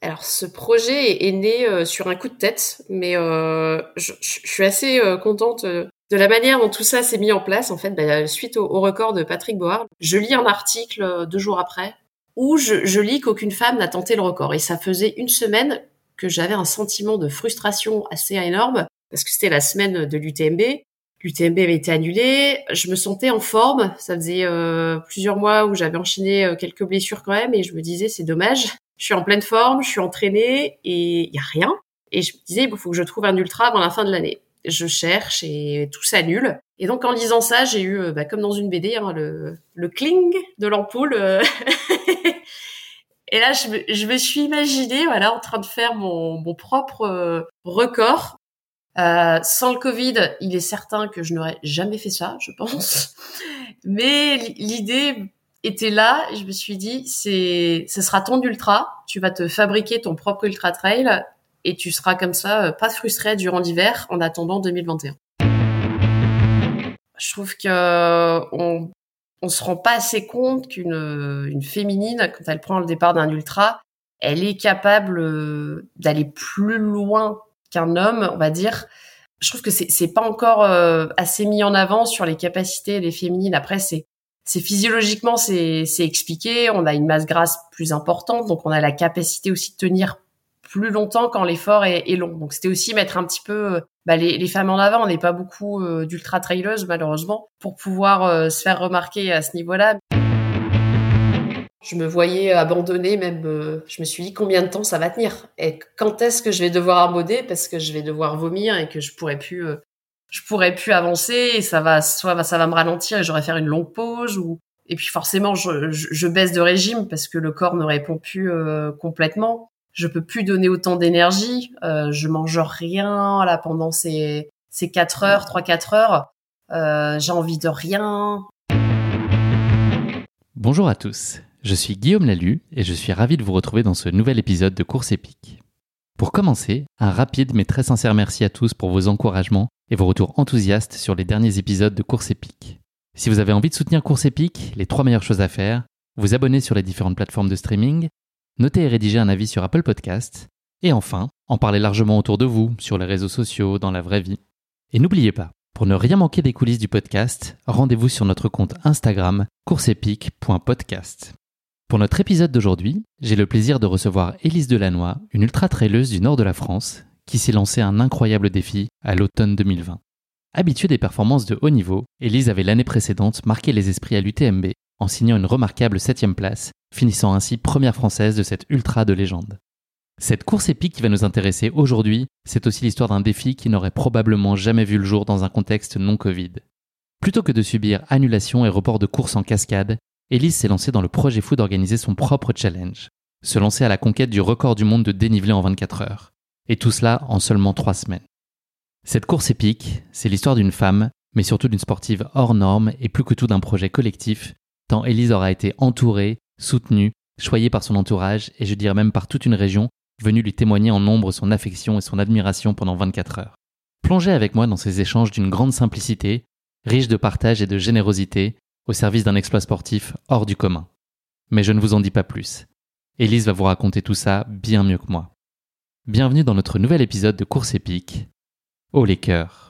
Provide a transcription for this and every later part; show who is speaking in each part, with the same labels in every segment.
Speaker 1: Alors ce projet est né euh, sur un coup de tête, mais euh, je, suis assez euh, contente de la manière dont tout ça s'est mis en place. En fait, bah, suite au, record de Patrick Board, je lis un article deux jours après où je lis qu'aucune femme n'a tenté le record. Et ça faisait une semaine que j'avais un sentiment de frustration assez énorme parce que c'était la semaine de l'UTMB. L'UTMB avait été annulé, je me sentais en forme. Ça faisait euh, plusieurs mois où j'avais enchaîné euh, quelques blessures quand même, et je me disais c'est dommage. Je suis en pleine forme, je suis entraînée et il y a rien. Et je me disais il faut que je trouve un ultra avant la fin de l'année. Je cherche et tout s'annule. Et donc en lisant ça, j'ai eu euh, bah, comme dans une BD hein, le, le cling de l'ampoule. euh. et là, je me, je me suis imaginée voilà en train de faire mon, mon propre record euh, sans le Covid, il est certain que je n'aurais jamais fait ça, je pense. Mais l'idée était là. Je me suis dit, c'est, ce sera ton ultra. Tu vas te fabriquer ton propre ultra trail et tu seras comme ça, euh, pas frustré durant l'hiver en attendant 2021. Je trouve que on, on se rend pas assez compte qu'une une féminine, quand elle prend le départ d'un ultra, elle est capable euh, d'aller plus loin qu'un homme, on va dire. Je trouve que c'est pas encore euh, assez mis en avant sur les capacités des féminines. Après, c'est c'est physiologiquement c'est expliqué. On a une masse grasse plus importante, donc on a la capacité aussi de tenir plus longtemps quand l'effort est, est, long. Donc c'était aussi mettre un petit peu bah, les, les, femmes en avant. On n'est pas beaucoup euh, d'ultra traileuses malheureusement pour pouvoir euh, se faire remarquer à ce niveau-là. Je me voyais abandonner, même. Euh, je me suis dit combien de temps ça va tenir? Et quand est-ce que je vais devoir abonder parce que je vais devoir vomir et que je pourrais plus, euh, je pourrais plus avancer et ça va, soit ça va me ralentir et j'aurais faire une longue pause ou et puis forcément je, je, je, baisse de régime parce que le corps ne répond plus euh, complètement. Je peux plus donner autant d'énergie. Euh, je mange rien là pendant ces ces quatre heures, trois quatre heures. J'ai envie de rien.
Speaker 2: Bonjour à tous. Je suis Guillaume Lalu et je suis ravi de vous retrouver dans ce nouvel épisode de Course épique. Pour commencer, un rapide mais très sincère merci à tous pour vos encouragements et vos retours enthousiastes sur les derniers épisodes de Course épique. Si vous avez envie de soutenir Course épique, les trois meilleures choses à faire, vous abonner sur les différentes plateformes de streaming, noter et rédiger un avis sur Apple Podcast, et enfin, en parler largement autour de vous, sur les réseaux sociaux, dans la vraie vie. Et n'oubliez pas, pour ne rien manquer des coulisses du podcast, rendez-vous sur notre compte Instagram courseepique.podcast. Pour notre épisode d'aujourd'hui, j'ai le plaisir de recevoir Élise Delannoy, une ultra-traileuse du nord de la France, qui s'est lancée un incroyable défi à l'automne 2020. Habituée des performances de haut niveau, Élise avait l'année précédente marqué les esprits à l'UTMB en signant une remarquable 7 place, finissant ainsi première française de cette ultra de légende. Cette course épique qui va nous intéresser aujourd'hui, c'est aussi l'histoire d'un défi qui n'aurait probablement jamais vu le jour dans un contexte non Covid. Plutôt que de subir annulation et report de course en cascade, Elise s'est lancée dans le projet fou d'organiser son propre challenge, se lancer à la conquête du record du monde de dénivelé en 24 heures. Et tout cela en seulement 3 semaines. Cette course épique, c'est l'histoire d'une femme, mais surtout d'une sportive hors norme et plus que tout d'un projet collectif, tant Elise aura été entourée, soutenue, choyée par son entourage et je dirais même par toute une région venue lui témoigner en nombre son affection et son admiration pendant 24 heures. Plongez avec moi dans ces échanges d'une grande simplicité, riche de partage et de générosité, au service d'un exploit sportif hors du commun. Mais je ne vous en dis pas plus. Élise va vous raconter tout ça bien mieux que moi. Bienvenue dans notre nouvel épisode de Course épique. Oh les cœurs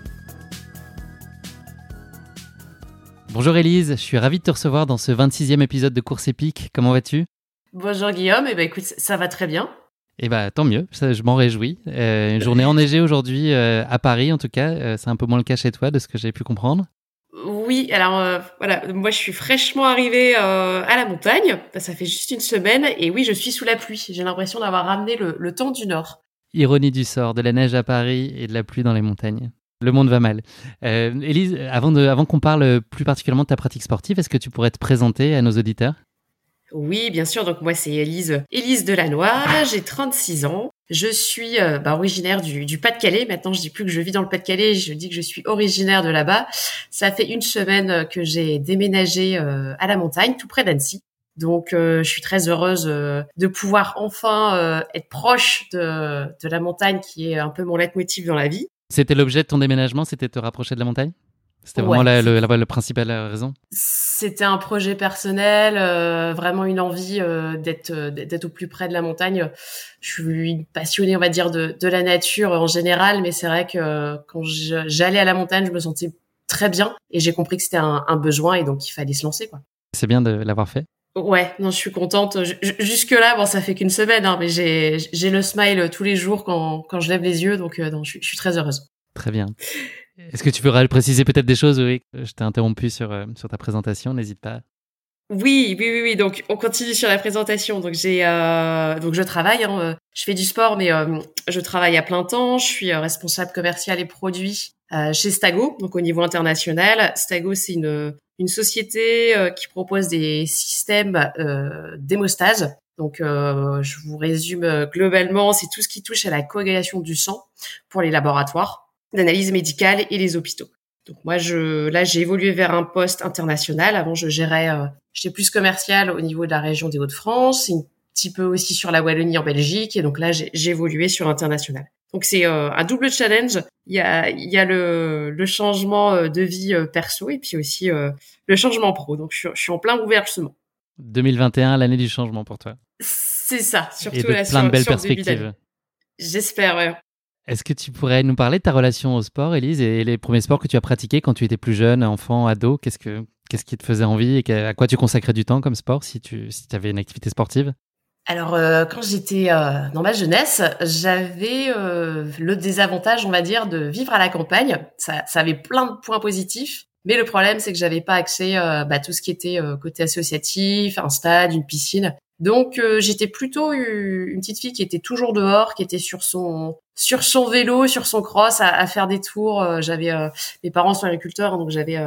Speaker 2: Bonjour Elise, je suis ravi de te recevoir dans ce 26e épisode de Course épique. Comment vas-tu?
Speaker 1: Bonjour Guillaume, et eh ben écoute, ça va très bien.
Speaker 2: Eh ben tant mieux, ça, je m'en réjouis. Euh, une journée enneigée aujourd'hui euh, à Paris en tout cas, euh, c'est un peu moins le cas chez toi de ce que j'ai pu comprendre.
Speaker 1: Oui, alors voilà, moi je suis fraîchement arrivée à la montagne, ça fait juste une semaine et oui, je suis sous la pluie. J'ai l'impression d'avoir ramené le temps du nord.
Speaker 2: Ironie du sort, de la neige à Paris et de la pluie dans les montagnes. Le monde va mal. Euh, Élise, avant, de, avant qu'on parle plus particulièrement de ta pratique sportive, est-ce que tu pourrais te présenter à nos auditeurs?
Speaker 1: Oui, bien sûr. Donc moi, c'est Élise, Élise Delannoy, j'ai 36 ans. Je suis euh, bah, originaire du, du Pas-de-Calais. Maintenant, je dis plus que je vis dans le Pas-de-Calais, je dis que je suis originaire de là-bas. Ça fait une semaine que j'ai déménagé euh, à la montagne, tout près d'Annecy. Donc, euh, je suis très heureuse de pouvoir enfin être proche de, de la montagne, qui est un peu mon leitmotiv dans la vie.
Speaker 2: C'était l'objet de ton déménagement, c'était te rapprocher de la montagne? C'était vraiment la, le, la, principale raison?
Speaker 1: C'était un projet personnel, euh, vraiment une envie euh, d'être euh, d'être au plus près de la montagne. Je suis passionnée, on va dire, de, de la nature en général, mais c'est vrai que quand j'allais à la montagne, je me sentais très bien et j'ai compris que c'était un, un, besoin et donc il fallait se lancer. quoi.
Speaker 2: C'est bien de l'avoir fait.
Speaker 1: Ouais, non, je suis contente. Jusque là, bon, ça fait qu'une semaine, hein, mais j'ai j'ai le smile tous les jours quand quand je lève les yeux, donc euh, je, suis très heureuse.
Speaker 2: Très bien. Est-ce que tu pourrais préciser peut-être des choses, oui Je t'ai interrompu sur euh, sur ta présentation, n'hésite pas.
Speaker 1: Oui, oui, oui, oui. Donc, on continue sur la présentation. Donc, j'ai, euh, donc je travaille. Hein, je fais du sport, mais je travaille à plein temps. Je suis responsable commercial et produit chez Stago, donc au niveau international. Stago, c'est une une société euh, qui propose des systèmes euh, d'hémostase. Donc, euh, je vous résume globalement, c'est tout ce qui touche à la coagulation du sang pour les laboratoires d'analyse médicale et les hôpitaux. Donc moi, je, là, j'ai évolué vers un poste international. Avant, je gérais, j'étais plus commercial au niveau de la région des Hauts-de-France, un petit peu aussi sur la Wallonie en Belgique. Et donc là, j'ai évolué sur international. Donc c'est un double challenge. Il y a, il y a le, le changement de vie perso et puis aussi le changement pro. Donc, je, suis en plein bouleversement.
Speaker 2: 2021, l'année du changement pour toi.
Speaker 1: C'est ça, surtout
Speaker 2: Et de plein de belles perspectives.
Speaker 1: J'espère, ouais.
Speaker 2: Est-ce que tu pourrais nous parler de ta relation au sport, Elise, et les premiers sports que tu as pratiqués quand tu étais plus jeune, enfant, ado? Qu'est-ce que qu'est-ce qui te faisait envie et à quoi tu consacrais du temps comme sport si tu si avais une activité sportive?
Speaker 1: Alors, euh, quand j'étais euh, dans ma jeunesse, j'avais euh, le désavantage, on va dire, de vivre à la campagne. Ça, ça avait plein de points positifs, mais le problème, c'est que j'avais pas accès à euh, bah, tout ce qui était euh, côté associatif, un stade, une piscine. Donc euh, j'étais plutôt une petite fille qui était toujours dehors, qui était sur son sur son vélo, sur son cross, à, faire des tours. j'avais mes parents sont agriculteurs, donc j'avais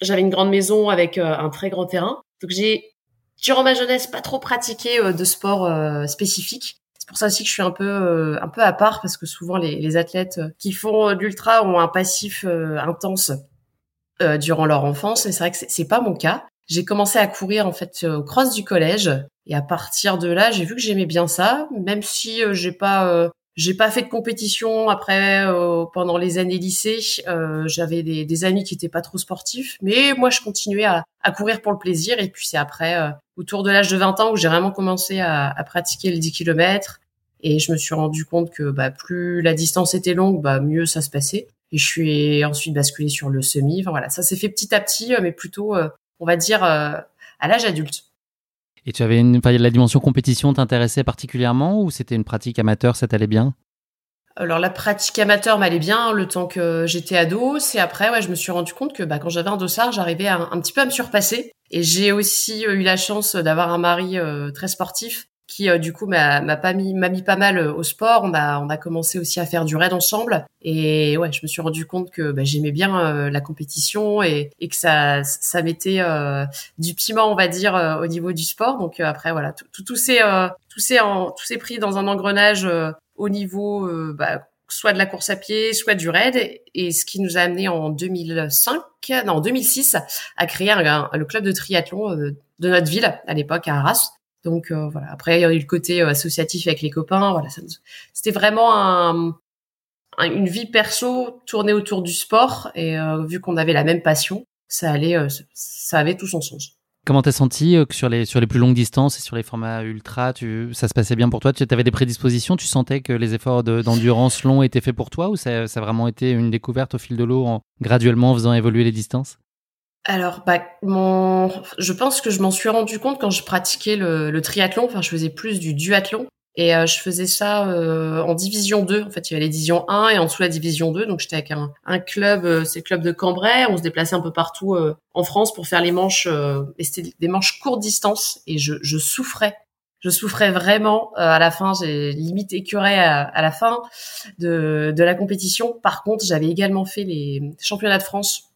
Speaker 1: j'avais une grande maison avec un très grand terrain. Donc j'ai durant ma jeunesse pas trop pratiqué de sport spécifique. C'est pour ça aussi que je suis un peu un peu à part parce que souvent les, les athlètes qui font de l'ultra ont un passif intense euh, durant leur enfance. Et c'est vrai que c'est pas mon cas. J'ai commencé à courir en fait euh, au cross du collège et à partir de là, j'ai vu que j'aimais bien ça, même si euh, j'ai pas j'ai pas fait de compétition après pendant les années lycée. J'avais des, des, amis qui étaient pas trop sportifs, mais moi je continuais à, à courir pour le plaisir. Et puis c'est après, autour de l'âge de 20 ans, où j'ai vraiment commencé à, pratiquer le 10 km. Et je me suis rendu compte que bah, plus la distance était longue, bah, mieux ça se passait. Et je suis ensuite basculée sur le semi. Enfin voilà, ça s'est fait petit à petit, euh, mais plutôt, euh, on va dire, euh, à l'âge adulte.
Speaker 2: Et tu avais une, la dimension compétition t'intéressait particulièrement ou c'était une pratique amateur, ça t'allait bien?
Speaker 1: Alors la pratique amateur m'allait bien le temps que j'étais ado. C'est après, ouais, je me suis rendu compte que bah, quand j'avais un dossard, j'arrivais un, petit peu à me surpasser. Et j'ai aussi eu la chance d'avoir un mari très sportif qui euh, du coup m'a pas mis mis pas mal euh, au sport. On a on a commencé aussi à faire du raid ensemble et ouais, je me suis rendu compte que bah, j'aimais bien euh, la compétition et, que ça ça mettait du piment on va dire au niveau du sport. Donc après voilà, tout tout, tout s'est tout s'est pris dans un engrenage au niveau bah, soit de la course à pied, soit du raid, et ce qui nous a amené en 2005, non, en 2006, à créer le club de triathlon de notre ville, à l'époque à Arras. Donc voilà. Après, il y a eu le côté associatif avec les copains. Voilà, c'était vraiment un, une vie perso tournée autour du sport. Et vu qu'on avait la même passion, ça allait, ça avait tout son sens.
Speaker 2: Comment t'as senti que sur les, plus longues distances et sur les formats ultra, tu, ça se passait bien pour toi? Tu avais des prédispositions? Tu sentais que les efforts d'endurance longs étaient faits pour toi ou ça, ça, a vraiment été une découverte au fil de l'eau en graduellement en faisant évoluer les distances?
Speaker 1: Alors, bah, mon... je pense que je m'en suis rendu compte quand je pratiquais le, le, triathlon. Enfin, je faisais plus du duathlon. Et euh, je faisais ça euh, en division 2. En fait, il y avait les divisions 1 et en dessous la division 2. Donc j'étais avec un, un club, euh, c'est le club de Cambrai. On se déplaçait un peu partout en France pour faire les manches. et c'était des manches courte distance. Et je, je souffrais. Je souffrais vraiment. à la fin, j'ai limite écuré à, à, la fin de, de la compétition. Par contre, j'avais également fait les championnats de France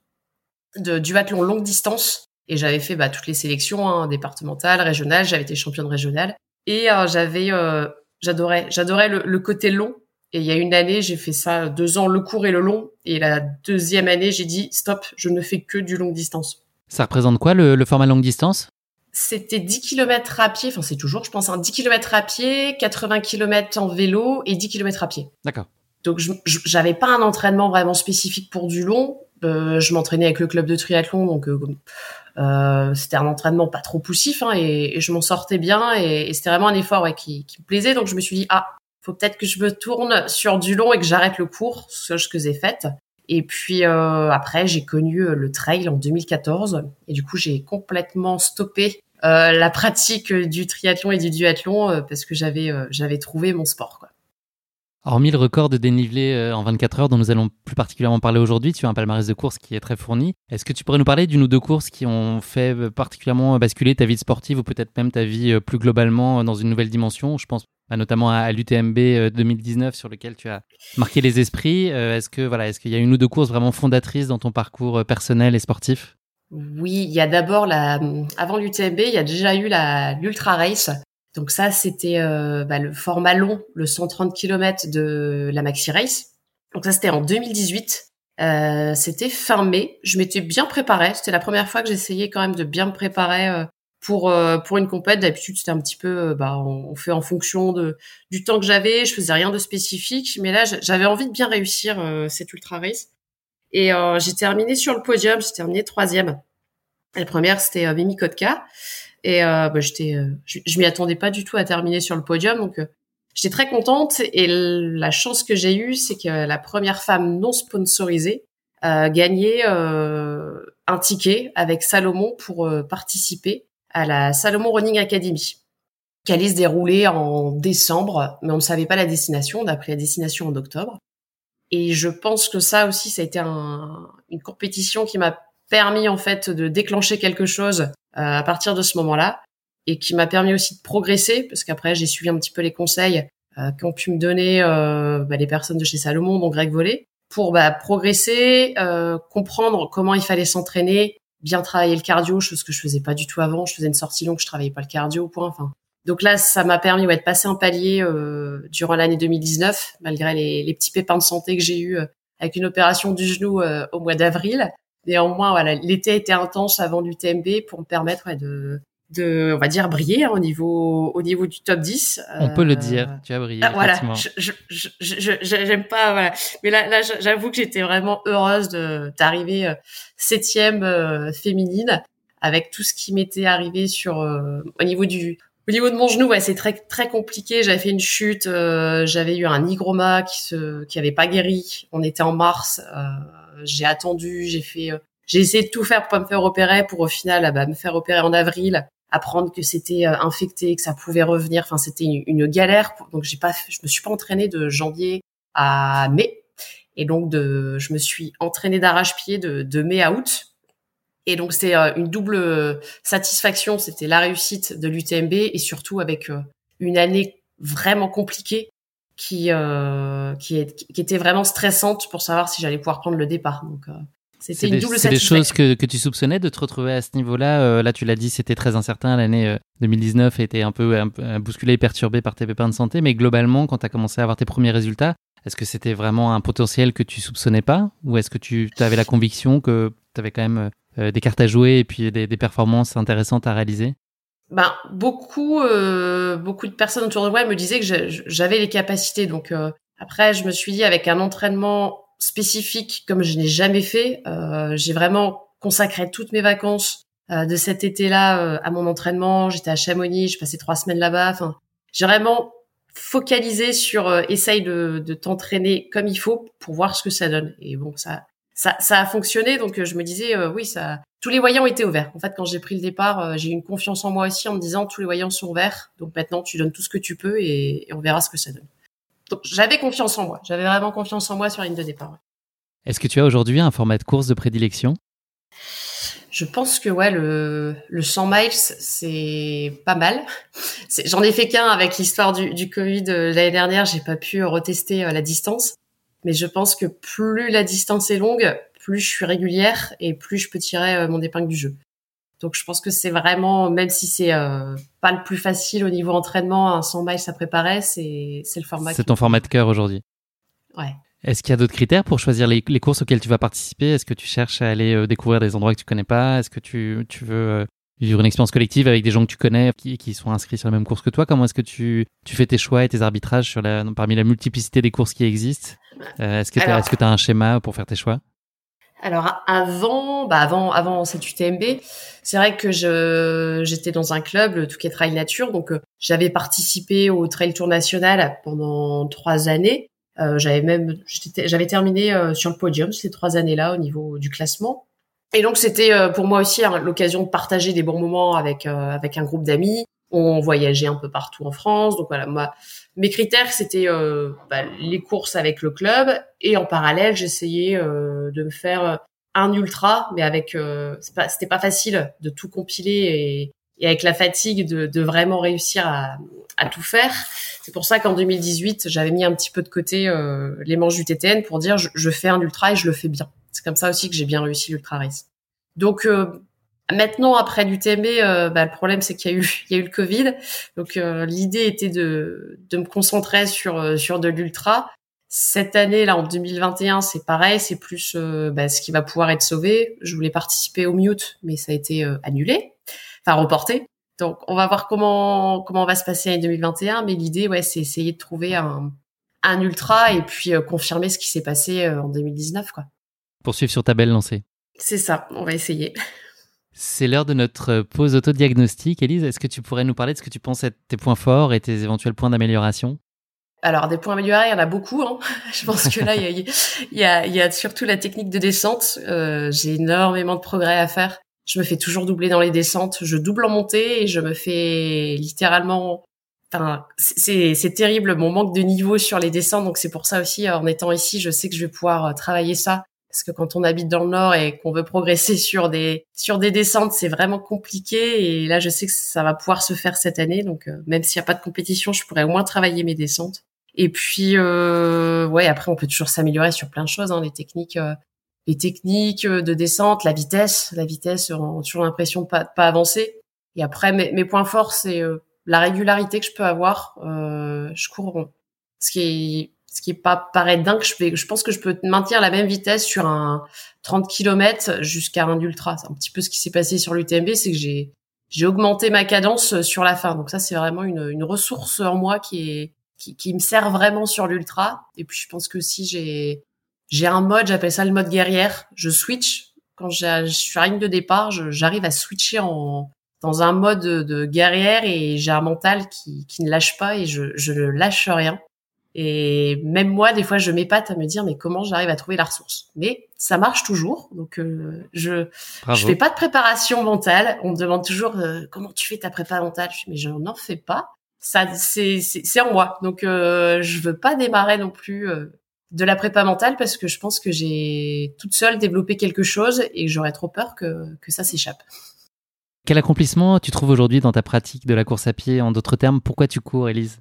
Speaker 1: de duathlon longue distance. Et j'avais fait bah, toutes les sélections hein, départementales, régionales. J'avais été championne régionale. Et euh, j'avais, euh, j'adorais, j'adorais le, côté long. Et il y a une année, j'ai fait ça deux ans, le court et le long. Et la deuxième année, j'ai dit stop, je ne fais que du longue distance.
Speaker 2: Ça représente quoi le, format longue distance?
Speaker 1: C'était 10 km à pied, enfin c'est toujours, je pense, un 10 km à pied, 80 km en vélo et 10 km à pied.
Speaker 2: D'accord.
Speaker 1: Donc j'avais pas un entraînement vraiment spécifique pour du long. Euh, je m'entraînais avec le club de triathlon, donc euh, c'était un entraînement pas trop poussif hein, et, je m'en sortais bien et, c'était vraiment un effort ouais, qui, qui, me plaisait. Donc je me suis dit ah, faut peut-être que je me tourne sur du long et que j'arrête le court, ce que j'ai fait. Et puis euh, après j'ai connu euh, le trail en 2014 et du coup j'ai complètement stoppé euh, la pratique du triathlon et du duathlon euh, parce que j'avais j'avais trouvé mon sport quoi.
Speaker 2: Hormis le record de dénivelé euh, en 24 heures dont nous allons plus particulièrement parler aujourd'hui, tu as un palmarès de courses qui est très fourni. Est-ce que tu pourrais nous parler d'une ou deux courses qui ont fait euh, particulièrement basculer ta vie sportive ou peut-être même ta vie euh, plus globalement dans une nouvelle dimension? Je pense bah, notamment à l'UTMB 2019 sur lequel tu as marqué les esprits. Est-ce que voilà, est-ce qu'il y a une ou deux courses vraiment fondatrices dans ton parcours personnel et sportif?
Speaker 1: Oui, il y a d'abord la avant l'UTMB, il y a déjà eu l'Ultra Race donc ça, c'était euh, bah, le format long, le 130 km de la Maxi Race. Donc ça, c'était en 2018. Euh, c'était fin mai. Je m'étais bien préparée. C'était la première fois que j'essayais quand même de bien me préparer euh, pour pour une compète. D'habitude, c'était un petit peu, bah, on, fait en fonction de du temps que j'avais. Je faisais rien de spécifique, mais là, j'avais envie de bien réussir cette ultra race. Et j'ai terminé sur le podium. J'ai terminé troisième. La première, c'était Mimi Kotka. Et euh, bah, j'étais, euh, je, je m'y attendais pas du tout à terminer sur le podium, donc euh, j'étais très contente. Et la chance que j'ai eue, c'est que la première femme non sponsorisée a gagné un ticket avec Salomon pour participer à la Salomon Running Academy, qui allait se dérouler en décembre, mais on ne savait pas la destination. On a pris la destination en octobre. Et je pense que ça aussi, ça a été un, une compétition qui m'a permis en fait de déclencher quelque chose euh, à partir de ce moment-là et qui m'a permis aussi de progresser parce qu'après j'ai suivi un petit peu les conseils euh, qu'ont pu me donner euh, bah, les personnes de chez Salomon, dont Greg Volé, pour bah, progresser, euh, comprendre comment il fallait s'entraîner, bien travailler le cardio, chose que je faisais pas du tout avant. Je faisais une sortie longue, je travaillais pas le cardio point. Enfin, donc là, ça m'a permis ouais, de passer un palier euh, durant l'année 2019, malgré les, les, petits pépins de santé que j'ai eu avec une opération du genou au mois d'avril. Néanmoins, voilà, l'été été intense avant l'UTMB pour me permettre de, de, on va dire, briller hein, au niveau, au niveau du top 10.
Speaker 2: On peut le dire, tu as brillé. Ah,
Speaker 1: voilà, je, je, j'aime pas, voilà. Mais là, là, j'avoue que j'étais vraiment heureuse de d'arriver euh, septième euh, féminine avec tout ce qui m'était arrivé sur euh, au niveau du au niveau de mon genou, ouais, c'est très très compliqué. J'avais fait une chute, j'avais eu un hygroma qui se qui avait pas guéri. On était en mars. Euh, j'ai attendu, j'ai fait, euh, j'ai essayé de tout faire pour pas me faire opérer, pour au final, ah bah, me faire opérer en avril, apprendre que c'était euh, infecté, que ça pouvait revenir. Enfin, c'était une, galère. Donc, j'ai pas, je me suis pas entraînée de janvier à mai. Et donc, de, je me suis entraînée d'arrache-pied de, de mai à août. Et donc, c'était euh, une double satisfaction. C'était la réussite de l'UTMB et surtout avec une année vraiment compliquée qui euh, qui, est, qui était vraiment stressante pour savoir si j'allais pouvoir prendre le départ. Donc euh, c'était une double
Speaker 2: C'est des choses que, que tu soupçonnais de te retrouver à ce niveau-là. Euh, là, tu l'as dit, c'était très incertain. L'année 2019 était un peu un, bousculée et perturbée par tes pépins de santé. Mais globalement, quand tu as commencé à avoir tes premiers résultats, est-ce que c'était vraiment un potentiel que tu soupçonnais pas? Ou est-ce que tu avais la conviction que tu avais quand même des cartes à jouer et puis des, des performances intéressantes à réaliser?
Speaker 1: Ben beaucoup beaucoup de personnes autour de moi me disaient que j'avais les capacités. Donc après, je me suis dit avec un entraînement spécifique comme je n'ai jamais fait, j'ai vraiment consacré toutes mes vacances de cet été-là à mon entraînement. J'étais à Chamonix, j'ai passé trois semaines là-bas. Enfin, j'ai vraiment focalisé sur essaye de, de t'entraîner comme il faut pour voir ce que ça donne. Et bon, ça ça, ça a fonctionné. Donc je me disais oui, ça tous les voyants étaient ouverts. En fait, quand j'ai pris le départ, euh, j'ai eu une confiance en moi aussi en me disant tous les voyants sont ouverts. Donc maintenant, tu donnes tout ce que tu peux et, on verra ce que ça donne. Donc j'avais confiance en moi. J'avais vraiment confiance en moi sur la ligne de départ.
Speaker 2: Est-ce que tu as aujourd'hui un format de course de prédilection?
Speaker 1: Je pense que ouais le le 100 miles c'est pas mal. J'en ai fait qu'un avec l'histoire du, du Covid euh, l'année dernière. J'ai pas pu retester euh, la distance, mais je pense que plus la distance est longue, plus je suis régulière et plus je peux tirer euh, mon épingle du jeu. Donc je pense que c'est vraiment, même si c'est euh, pas le plus facile au niveau entraînement, un 100 miles à préparer, c'est c'est le format.
Speaker 2: C'est ton format de cœur aujourd'hui.
Speaker 1: Ouais.
Speaker 2: Est-ce qu'il y a d'autres critères pour choisir les, courses auxquelles tu vas participer? Est-ce que tu cherches à aller euh, découvrir des endroits que tu connais pas? Est-ce que tu, tu veux vivre une expérience collective avec des gens que tu connais qui, qui sont inscrits sur la même course que toi Comment est-ce que tu, tu fais tes choix et tes arbitrages sur la, parmi la multiplicité des courses qui existent? Est-ce que tu as, as un schéma pour faire tes choix?
Speaker 1: Alors avant, bah avant, avant cette UTMB, c'est vrai que je j'étais dans un club, le Touquet Trail Nature, donc euh, j'avais participé au Trail Tour national pendant trois années. Euh, j'avais même, j'avais terminé euh, sur le podium ces trois années-là au niveau du classement. Et donc c'était pour moi aussi hein, l'occasion de partager des bons moments avec avec un groupe d'amis. On voyageait un peu partout en France, donc voilà, moi mes critères, c'était euh, bah, les courses avec le club et en parallèle, j'essayais euh, de me faire euh, un ultra, mais avec c'était pas, facile de tout compiler et, avec la fatigue de, vraiment réussir à, tout faire. C'est pour ça qu'en 2018, j'avais mis un petit peu de côté les manches du TTN pour dire je, je, fais un ultra et je le fais bien. C'est comme ça aussi que j'ai bien réussi l'ultra race. Donc Maintenant, après l'UTMB, euh, bah, le problème c'est qu'il y a eu, il y a eu le Covid. Donc euh, l'idée était de, de me concentrer sur euh, sur de l'ultra. Cette année, là, en 2021, c'est pareil, c'est plus bah, ce qui va pouvoir être sauvé. Je voulais participer au Mute, mais ça a été annulé, enfin reporté. Donc on va voir comment comment va se passer en 2021. Mais l'idée, ouais, c'est essayer de trouver un un ultra et puis confirmer ce qui s'est passé en 2019, quoi.
Speaker 2: Poursuivre sur ta belle lancée.
Speaker 1: C'est ça, on va essayer.
Speaker 2: C'est l'heure de notre pause autodiagnostic. Elise, est-ce que tu pourrais nous parler de ce que tu penses être tes points forts et tes éventuels points d'amélioration?
Speaker 1: Alors des points améliorés, il y en a beaucoup. Hein. Je pense que là, il y a, y, a, surtout la technique de descente. Euh, j'ai énormément de progrès à faire. Je me fais toujours doubler dans les descentes. Je double en montée et je me fais littéralement. Enfin, c'est terrible mon manque de niveau sur les descentes. Donc c'est pour ça aussi, en étant ici, je sais que je vais pouvoir travailler ça parce que quand on habite dans le nord et qu'on veut progresser sur des sur des descentes, c'est vraiment compliqué. Et là, je sais que ça va pouvoir se faire cette année. Donc, euh, même s'il n'y a pas de compétition, je pourrais au moins travailler mes descentes. Et puis, euh, ouais, après, on peut toujours s'améliorer sur plein de choses. Hein, les techniques, euh, les techniques de descente, la vitesse, la vitesse, on a toujours l'impression de pas pas avancer. Et après, mes, points forts, c'est euh, la régularité que je peux avoir. je cours, ce qui est ce qui pas paraît dingue. Je, pense que je peux maintenir la même vitesse sur un 30 km jusqu'à un ultra. C'est un petit peu ce qui s'est passé sur l'UTMB, c'est que j'ai j'ai augmenté ma cadence sur la fin. Donc ça, c'est vraiment une, une ressource en moi qui est qui, qui me sert vraiment sur l'ultra. Et puis je pense que si j'ai j'ai un mode, j'appelle ça le mode guerrière. Je switch quand je suis à ligne de départ, j'arrive à switcher en dans un mode de guerrière et j'ai un mental qui, qui ne lâche pas et je, je ne lâche rien. Et même moi, des fois, je m'épate à me dire, mais comment j'arrive à trouver la ressource? Mais ça marche toujours. Donc, euh, je je fais pas de préparation mentale. On me demande toujours euh, comment tu fais ta préparation mentale? Je dis, mais je n'en fais pas. Ça, c'est c'est en moi. Donc, euh, je veux pas démarrer non plus euh, de la prépa mentale parce que je pense que j'ai toute seule développé quelque chose et j'aurais trop peur que que ça s'échappe.
Speaker 2: Quel accomplissement tu trouves aujourd'hui dans ta pratique de la course à pied? En d'autres termes, pourquoi tu cours, Elise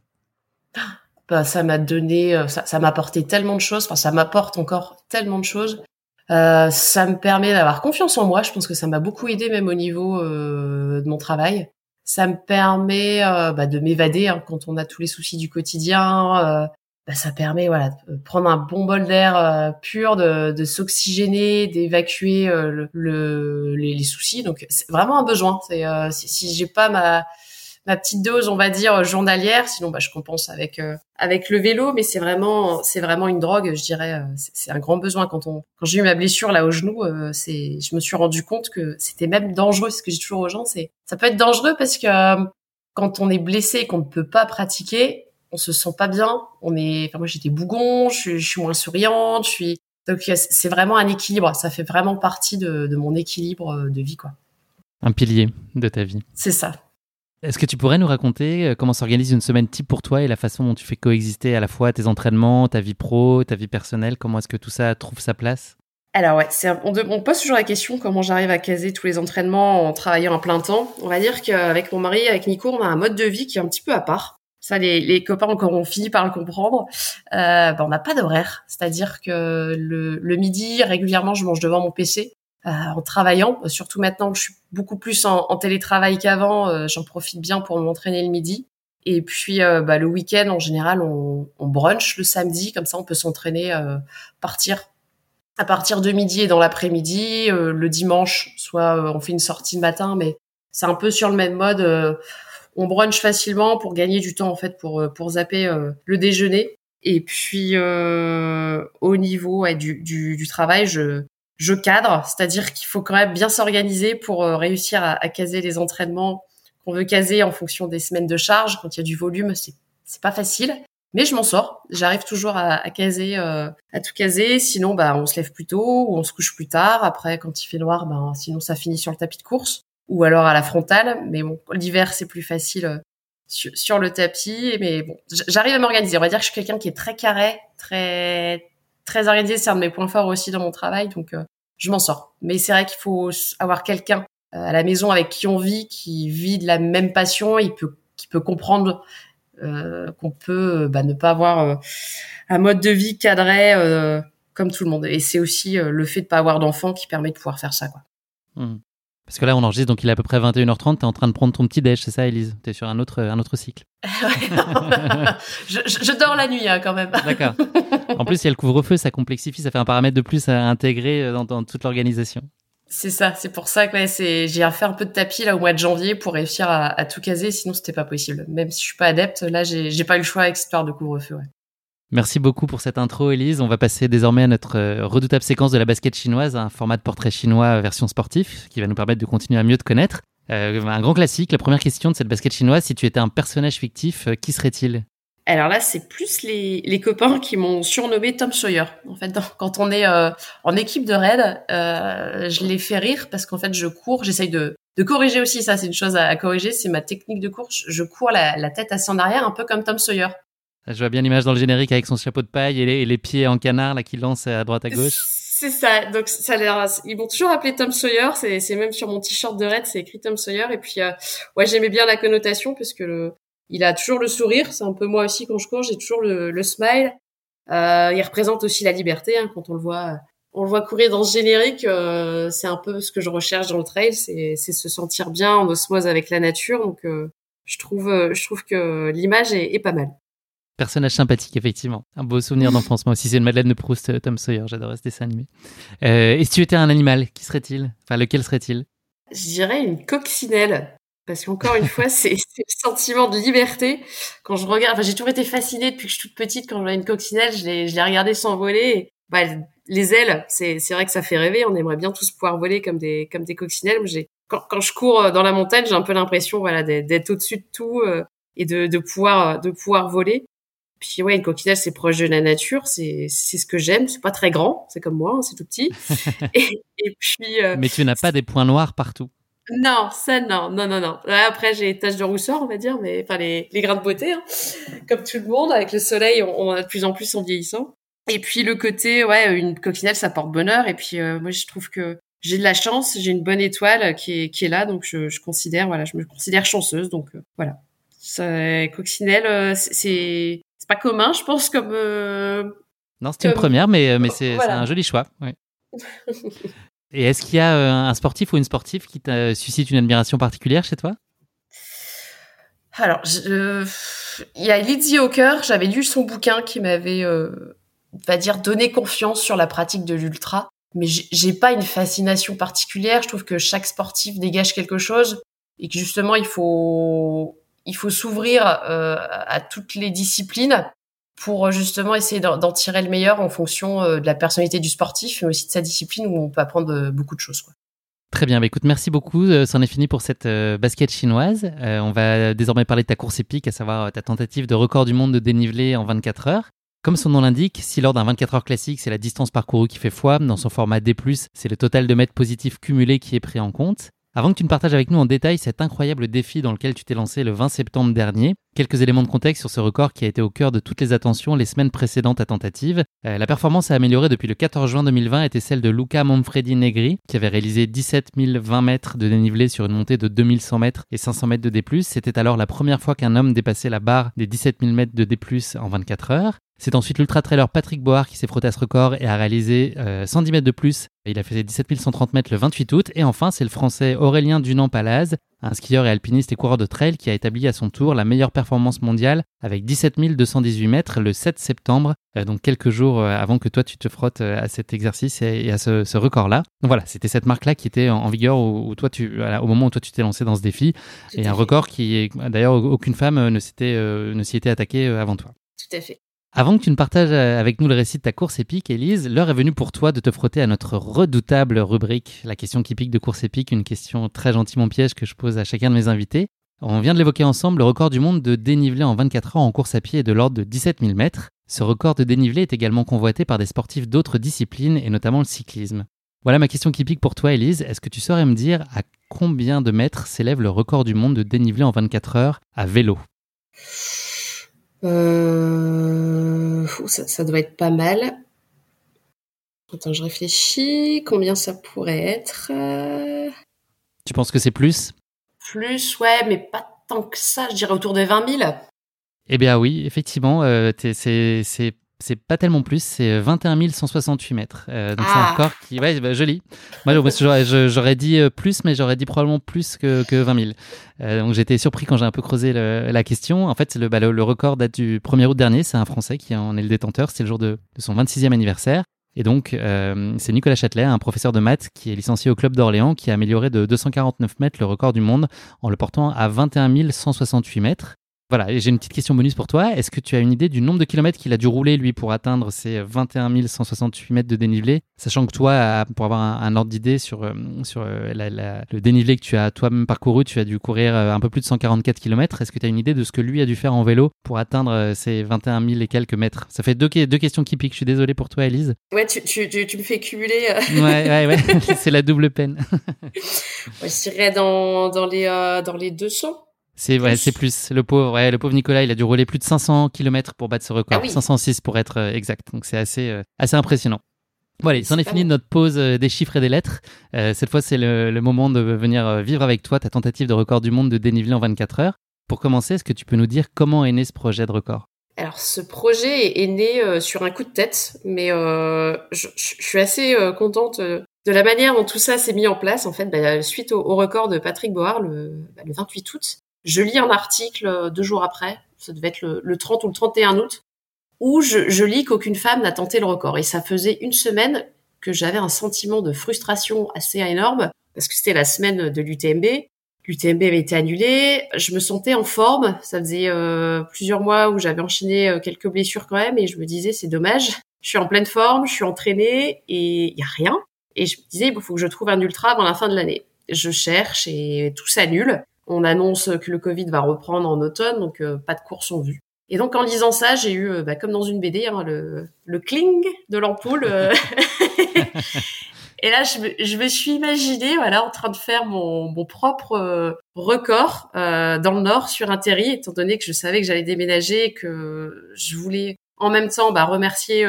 Speaker 1: bah, ça m'a donné, euh, ça, m'a apporté tellement de choses. Enfin, ça m'apporte encore tellement de choses. Euh, ça me permet d'avoir confiance en moi. Je pense que ça m'a beaucoup aidé même au niveau euh, de mon travail. Ça me permet euh, bah, de m'évader hein, quand on a tous les soucis du quotidien. bah, ça permet voilà de prendre un bon bol d'air pur, de, de s'oxygéner, d'évacuer le, les, les, soucis. Donc c'est vraiment un besoin. Si j'ai pas ma ma petite dose, on va dire journalière. Sinon, bah, je compense avec euh, avec le vélo, mais c'est vraiment c'est vraiment une drogue, je dirais. Euh, c'est un grand besoin quand on quand j'ai eu ma blessure là au genou, euh, c'est je me suis rendu compte que c'était même dangereux. Ce que j'ai toujours aux gens, c'est ça peut être dangereux parce que quand on est blessé et qu'on ne peut pas pratiquer, on se sent pas bien. On est, enfin moi j'étais bougon, je, je suis moins souriante, je suis donc c'est vraiment un équilibre. Ça fait vraiment partie de, de mon équilibre de vie quoi.
Speaker 2: Un pilier de ta vie.
Speaker 1: C'est ça.
Speaker 2: Est-ce que tu pourrais nous raconter euh, comment s'organise une semaine type pour toi et la façon dont tu fais coexister à la fois tes entraînements, ta vie pro, ta vie personnelle? Comment est-ce que tout ça trouve sa place?
Speaker 1: Alors ouais, c'est on, on, pose toujours la question comment j'arrive à caser tous les entraînements en travaillant à plein temps? On va dire qu'avec mon mari, avec Nico, on a un mode de vie qui est un petit peu à part. Ça, les, copains encore ont fini par le comprendre. Euh, ben, on n'a pas d'horaire, c'est-à-dire que le, le, midi régulièrement, je mange devant mon PC. Euh, en travaillant. Surtout maintenant que je suis beaucoup plus en, télétravail qu'avant, euh, j'en profite bien pour m'entraîner le midi. Et puis euh, bah, le week-end, en général, on, on, brunch le samedi, comme ça on peut s'entraîner, partir à partir de midi et dans l'après-midi. le dimanche, soit on fait une sortie le matin, mais c'est un peu sur le même mode. on brunch facilement pour gagner du temps en fait pour pour zapper le déjeuner. Et puis au niveau du, du, du, travail, je je cadre, c'est-à-dire qu'il faut quand même bien s'organiser pour euh, réussir à, caser les entraînements qu'on veut caser en fonction des semaines de charge. Quand il y a du volume, c'est pas facile, mais je m'en sors. J'arrive toujours à, caser, euh, à tout caser. Sinon, bah on se lève plus tôt ou on se couche plus tard. Après, quand il fait noir, ben sinon ça finit sur le tapis de course ou alors à la frontale. Mais bon, l'hiver c'est plus facile euh, sur, sur, le tapis. Mais bon, j'arrive à m'organiser. On va dire que je suis quelqu'un qui est très carré, très très organisé, c'est un de mes points forts aussi dans mon travail, donc euh, je m'en sors. Mais c'est vrai qu'il faut avoir quelqu'un euh, à la maison avec qui on vit, qui vit de la même passion, il peut, qui peut comprendre euh, qu'on peut bah, ne pas avoir un mode de vie cadré comme tout le monde. Et c'est aussi le fait de pas avoir d'enfant qui permet de pouvoir faire ça, quoi.
Speaker 2: Mmh. Parce que là, on enregistre, donc il est à peu près 21h30, tu es en train de prendre ton petit déj, c'est ça, Elise Tu es sur un autre, un autre cycle.
Speaker 1: je, je, dors la nuit, hein, quand même.
Speaker 2: D'accord. En plus, il y a le couvre-feu, ça complexifie, ça fait un paramètre de plus à intégrer euh, dans, toute l'organisation.
Speaker 1: C'est ça, c'est pour ça que c'est j'ai fait un peu de tapis là au mois de janvier pour réussir à, à tout caser, sinon c'était pas possible. Même si je suis pas adepte, là j'ai pas eu le choix avec cette histoire de couvre-feu. Ouais.
Speaker 2: Merci beaucoup pour cette intro, Elise. On va passer désormais à notre euh, redoutable séquence de la basket chinoise, un format de portrait chinois version sportif qui va nous permettre de continuer à mieux te connaître. Euh, un grand classique. La première question de cette basket chinoise, si tu étais un personnage fictif, euh, qui serait-il?
Speaker 1: Alors là, c'est plus les, copains qui m'ont surnommé Tom Sawyer. En fait, quand on est en équipe de raid, je les fais rire parce qu'en fait, je cours, j'essaye de, de corriger aussi. Ça, c'est une chose à, corriger. C'est ma technique de course. Je cours la, la, tête assez en arrière, un peu comme Tom Sawyer.
Speaker 2: Je vois bien l'image dans le générique avec son chapeau de paille et les, pieds en canard là qui lance à droite à gauche.
Speaker 1: C'est ça. Donc ça ils m'ont toujours appelé Tom Sawyer. C'est, même sur mon t-shirt de Red, c'est écrit Tom Sawyer. Et puis euh, ouais, j'aimais bien la connotation parce que le, il a toujours le sourire. C'est un peu moi aussi quand je cours, j'ai toujours le, le smile. Euh, il représente aussi la liberté hein, quand on le voit. On le voit courir dans ce générique, euh, c'est un peu ce que je recherche dans le trail, c'est, se sentir bien en osmose avec la nature. Donc, euh, je trouve, je trouve que l'image est, est pas mal.
Speaker 2: Personnage sympathique, effectivement. Un beau souvenir d'enfance. Moi aussi, c'est une Madeleine de Proust, euh, Tom Sawyer. J'adorais ce dessin animé. Euh, et si tu étais un animal, qui serait-il? Enfin, lequel serait-il?
Speaker 1: Je dirais une coccinelle. Parce qu'encore une fois, c'est le sentiment de liberté. Quand je regarde, enfin, j'ai toujours été fascinée depuis que je suis toute petite. Quand je vois une coccinelle, je l'ai, regardée s'envoler. Bah, les ailes, c'est, vrai que ça fait rêver. On aimerait bien tous pouvoir voler comme des, comme des coccinelles. J'ai, quand, quand je cours euh, dans la montagne, j'ai un peu l'impression, voilà, d'être, au-dessus de tout euh, et de, de pouvoir, de pouvoir voler. Puis ouais, une coccinelle, c'est proche de la nature, c'est c'est ce que j'aime. C'est pas très grand, c'est comme moi, hein, c'est tout petit.
Speaker 2: et, et, puis. Euh, Mais tu n'as pas des points noirs partout.
Speaker 1: Non, ça non, non, non, non. Après, j'ai des taches de rousseur, on va dire, mais enfin les, les grains de beauté, hein. comme tout le monde. Avec le soleil, on, on, en a de plus en plus en vieillissant. Et puis le côté, ouais, une coccinelle, ça porte bonheur. Et puis euh, moi, je trouve que j'ai de la chance, j'ai une bonne étoile qui est qui est là, donc je, je considère, voilà, je me considère chanceuse, donc euh, voilà. Ça, coccinelle, c'est c'est pas commun, je pense, comme. Euh,
Speaker 2: non, c'est une première, mais, euh, mais c'est un joli choix. Et est-ce qu'il y a euh, un sportif ou une sportive qui te suscite une admiration particulière chez toi?
Speaker 1: Alors, je... il y a Lizzie Hawker, j'avais lu son bouquin qui m'avait, euh, va dire, donné confiance sur la pratique de l'ultra. Mais j'ai pas une fascination particulière. Je trouve que chaque sportif dégage quelque chose et que justement il faut il faut s'ouvrir euh, à toutes les disciplines pour justement essayer d'en tirer le meilleur en fonction euh, de la personnalité du sportif, mais aussi de sa discipline où on peut apprendre euh, beaucoup de choses.
Speaker 2: Très bien, bah écoute, merci beaucoup. C'en est fini pour cette basket chinoise. on va désormais parler de ta course épique, à savoir ta tentative de record du monde de dénivelé en 24 heures. Comme son nom l'indique, si lors d'un 24 heures classique, c'est la distance parcourue qui fait foi, dans son format D+, c'est le total de mètres positifs cumulés qui est pris en compte. Avant que tu ne partages avec nous en détail cet incroyable défi dans lequel tu t'es lancé le 20 septembre dernier, quelques éléments de contexte sur ce record qui a été au cœur de toutes les attentions les semaines précédentes à tentative. Euh, la performance a amélioré depuis le 14 juin 2020 était celle de Luca Manfredi Negri, qui avait réalisé 17 020 mètres de dénivelé sur une montée de 2100 mètres et 500 mètres de D+. C'était alors la première fois qu'un homme dépassait la barre des 17 000 mètres de D+, en 24 heures. C'est ensuite l'ultra-trailer Patrick Board qui s'est frotté à ce record et a réalisé 110 euh, mètres de plus. Il a fait 17 130 mètres le 28 août. Et enfin, c'est le français Aurélien Dunant-Palaz, un skieur et alpiniste et coureur de trail qui a établi à son tour la meilleure performance mondiale avec 17 218 mètres le 7 septembre, euh, donc quelques jours euh, avant que toi tu te frottes à cet exercice et à ce, record-là. Donc voilà, c'était cette marque-là qui était en vigueur au, toi tu, au moment où toi tu t'es lancé dans ce défi. et un record qui, d'ailleurs, aucune femme ne s'y était attaquée avant toi.
Speaker 1: Tout à fait.
Speaker 2: Avant que tu ne partages euh, avec nous le récit de ta course épique, Élise, l'heure est venue pour toi de te frotter à notre redoutable rubrique, la question qui pique de course épique, une question très gentiment piège que je pose à chacun de mes invités. On vient de l'évoquer ensemble, le record du monde de dénivelé en 24 heures en course à pied est de l'ordre de 17 000 mètres. Ce record de dénivelé est également convoité par des sportifs d'autres disciplines et notamment le cyclisme. Voilà ma question qui pique pour toi, Élise. Est-ce que tu saurais me dire à combien de mètres s'élève le record du monde de dénivelé en 24 heures à vélo?
Speaker 1: Ça, ça, doit être pas mal. Attends, je réfléchis. Combien ça pourrait être
Speaker 2: Tu penses que c'est plus?
Speaker 1: Plus, ouais, mais pas tant que ça. Je dirais autour de 20 000.
Speaker 2: Eh bien oui, effectivement, euh, c'est c'est pas tellement plus, c'est 21 168 mètres. Euh, donc c'est un ah. record qui, ouais, bah, joli. Moi, j'aurais dit euh, plus, mais j'aurais dit probablement plus que, que 20 000. Euh, donc j'étais surpris quand j'ai un peu creusé la question. En fait, le, bah, le, record date du 1er août dernier. C'est un Français qui en est le détenteur. C'est le jour de, de, son 26e anniversaire. Et donc, euh, c'est Nicolas Châtelet, un professeur de maths qui est licencié au Club d'Orléans, qui a amélioré de 249 mètres le record du monde en le portant à 21 168 mètres. Voilà, et j'ai une petite question bonus pour toi. Est-ce que tu as une idée du nombre de kilomètres qu'il a dû rouler, lui, pour atteindre ces 21 168 mètres de dénivelé? Sachant que toi, pour avoir un, ordre d'idée sur, euh, euh, le dénivelé que tu as toi-même parcouru, tu as dû courir euh, un peu plus de 144 km. Est-ce que tu as une idée de ce que lui a dû faire en vélo pour atteindre ces 21 000 et quelques mètres? Ça fait deux, deux questions qui piquent. Je suis désolé pour toi, Elise.
Speaker 1: Ouais, tu, tu, tu, me fais cumuler.
Speaker 2: ouais, ouais, ouais. c'est la double peine.
Speaker 1: je dirais dans, dans, les, dans les 200.
Speaker 2: C'est ouais, c'est plus le pauvre. Ouais, le pauvre Nicolas, il a dû rouler plus de 500 km pour battre ce record, 506 ah pour être euh, exact. Donc c'est assez euh, assez impressionnant. Voilà, c'en est fini de notre pause euh, des chiffres et des lettres. cette fois, c'est le, le, moment de venir vivre avec toi ta tentative de record du monde de dénivelé en 24 heures. Pour commencer, est-ce que tu peux nous dire comment est né ce projet de record?
Speaker 1: Alors ce projet est né sur un coup de tête, mais je, je, suis assez contente de la manière dont tout ça s'est mis en place. En fait, bah, suite au, record de Patrick Board le, bah, le 28 août, je lis un article euh, deux jours après, ça devait être le, 30 ou le 31 août, où je, lis qu'aucune femme n'a tenté le record. Et ça faisait une semaine que j'avais un sentiment de frustration assez énorme, parce que c'était la semaine de l'UTMB. L'UTMB avait été annulé, je me sentais en forme, ça faisait euh, plusieurs mois où j'avais enchaîné euh, quelques blessures quand même, et je me disais c'est dommage, je suis en pleine forme, je suis entraînée, et il y a rien. Et je me disais, il faut que je trouve un ultra avant la fin de l'année. Je cherche et tout s'annule. On annonce que le Covid va reprendre en automne, donc euh, pas de course en vue. Et donc en lisant ça, j'ai eu, euh, bah, comme dans une BD, hein, le, le cling de l'ampoule. Euh. et là, je me, je me, suis imaginée, voilà, en train de faire mon, mon propre record dans le Nord sur un terri, étant donné que je savais que j'allais déménager et que je voulais en même temps bah, remercier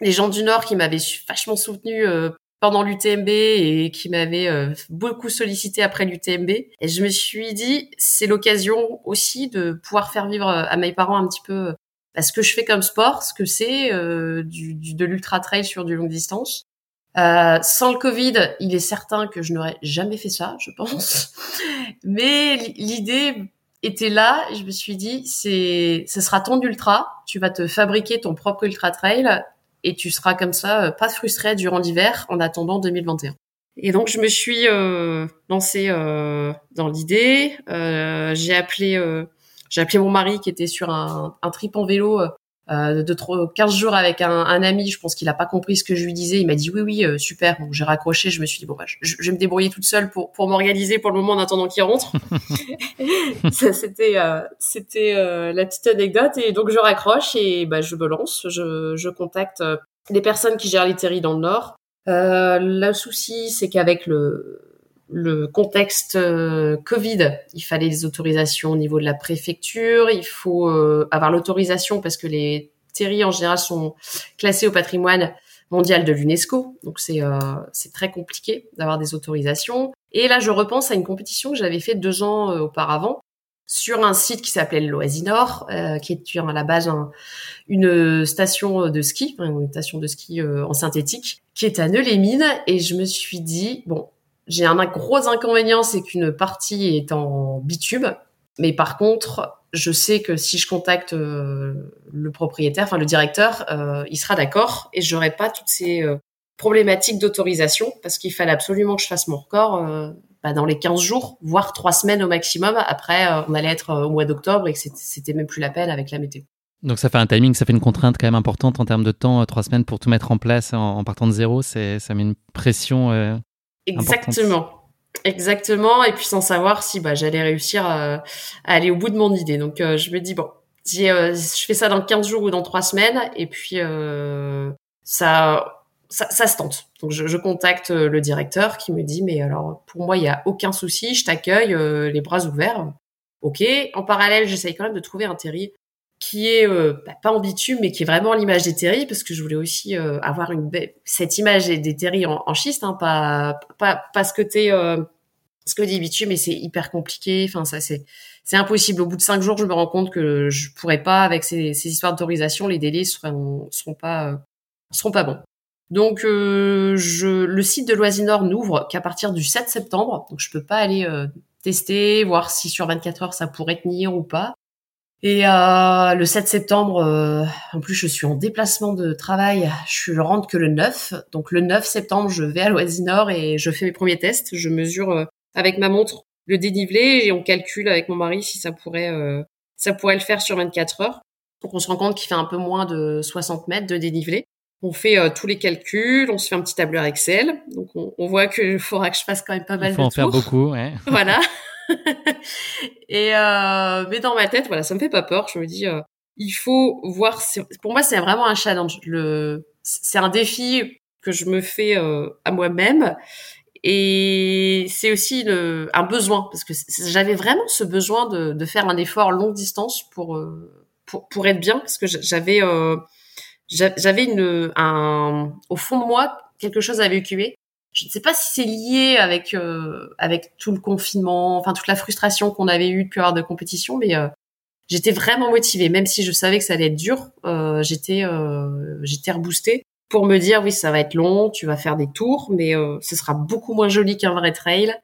Speaker 1: les gens du Nord qui m'avaient vachement soutenu pendant l'UTMB et qui m'avait euh, beaucoup sollicité après l'UTMB. Et je me suis dit, c'est l'occasion aussi de pouvoir faire vivre euh, à mes parents un petit peu bah, ce que je fais comme sport, ce que c'est euh, du, de l'ultra trail sur du longue distance. Euh, sans le Covid, il est certain que je n'aurais jamais fait ça, je pense. Mais l'idée était là. Je me suis dit, c'est, ce sera ton ultra. Tu vas te fabriquer ton propre ultra trail et tu seras comme ça, pas frustré durant l'hiver en attendant 2021. Et donc je me suis euh, lancée euh, dans l'idée. Euh, j'ai appelé, euh, j'ai appelé mon mari qui était sur un, un trip en vélo euh, de trop 15 jours avec un, un ami. Je pense qu'il a pas compris ce que je lui disais. Il m'a dit oui oui euh, super. Donc j'ai raccroché. Je me suis dit bon bah, je, je, vais me débrouiller toute seule pour pour m'organiser pour le moment en attendant qu'il rentre. Ça c'était c'était la petite anecdote et donc je raccroche et bah je me lance. Je je contacte des personnes qui gèrent les terris dans le nord euh, le souci, c'est qu'avec le, le contexte euh, Covid, il fallait des autorisations au niveau de la préfecture. Il faut euh, avoir l'autorisation parce que les terriers en général sont classés au patrimoine mondial de l'UNESCO. Donc c'est euh, c'est très compliqué d'avoir des autorisations. Et là, je repense à une compétition que j'avais fait deux ans auparavant sur un site qui s'appelait Loisinor, euh, qui est à la base une station de ski, une station de ski euh, en synthétique, qui est à Neu-les-Mines. Et je me suis dit, bon, j'ai un gros inconvénient, c'est qu'une partie est en bitume. Mais par contre, je sais que si je contacte euh, le propriétaire, enfin le directeur, euh, il sera d'accord et j'aurai pas toutes ces problématiques d'autorisation parce qu'il fallait absolument que je fasse mon record bah, dans les 15 jours, voire 3 semaines au maximum. Après, euh, on allait être euh, au mois d'octobre et que c'était même plus la peine avec la météo.
Speaker 2: Donc ça fait un timing, ça fait une contrainte quand même importante en termes de temps, euh, trois semaines pour tout mettre en place en, partant de zéro, ça met une pression.
Speaker 1: Exactement. Exactement, et puis sans savoir si bah, j'allais réussir à, aller au bout de mon idée. Donc je me dis, bon, si, je fais ça dans 15 jours ou dans 3 semaines, et puis ça, ça, ça, se tente. Donc je, je, contacte euh, le directeur qui me dit mais alors pour moi il y a aucun souci, je t'accueille euh, les bras ouverts. Ok. En parallèle, j'essaye quand même de trouver un terri qui est euh, bah, pas en bitume mais qui est vraiment l'image des terris parce que je voulais aussi avoir une cette image des, terris en, schiste, hein, pas pas pas ce côté ce que dit bitume mais c'est hyper compliqué. Enfin ça c'est c'est impossible. Au bout de cinq jours, je me rends compte que je pourrais pas avec ces, ces histoires d'autorisation, les délais seront seront pas seront pas bons. Donc euh, je, le site de Loisinor n'ouvre qu'à partir du 7 septembre, donc je peux pas aller euh, tester, voir si sur 24 heures ça pourrait tenir ou pas. Et euh, le 7 septembre, euh, en plus je suis en déplacement de travail, je rentre que le 9. Donc le 9 septembre, je vais à Loisinor et je fais mes premiers tests. Je mesure euh, avec ma montre le dénivelé et on calcule avec mon mari si ça pourrait ça pourrait le faire sur 24 heures. Donc on se rend compte qu'il fait un peu moins de 60 mètres de dénivelé on fait euh, tous les calculs, on se fait un petit tableur Excel. Donc on, voit qu'il faudra que je fasse quand même pas mal
Speaker 2: Il faut
Speaker 1: en
Speaker 2: faire beaucoup, ouais.
Speaker 1: voilà. et euh, mais dans ma tête, voilà, ça me fait pas peur. Je me dis, euh, il faut voir. Pour moi, c'est vraiment un challenge. Le, c'est un défi que je me fais à moi-même. Et c'est aussi le, un besoin parce que j'avais vraiment ce besoin de, de, faire un effort longue distance pour pour, pour être bien parce que j'avais j'avais une un au fond de moi quelque chose à évacuer. Je ne sais pas si c'est lié avec euh, avec tout le confinement, enfin toute la frustration qu'on avait eue depuis avoir de compétition, mais euh, j'étais vraiment motivée, même si je savais que ça allait être dur. Euh, j'étais euh, j'étais reboostée pour me dire oui ça va être long, tu vas faire des tours, mais ce sera beaucoup moins joli qu'un vrai trail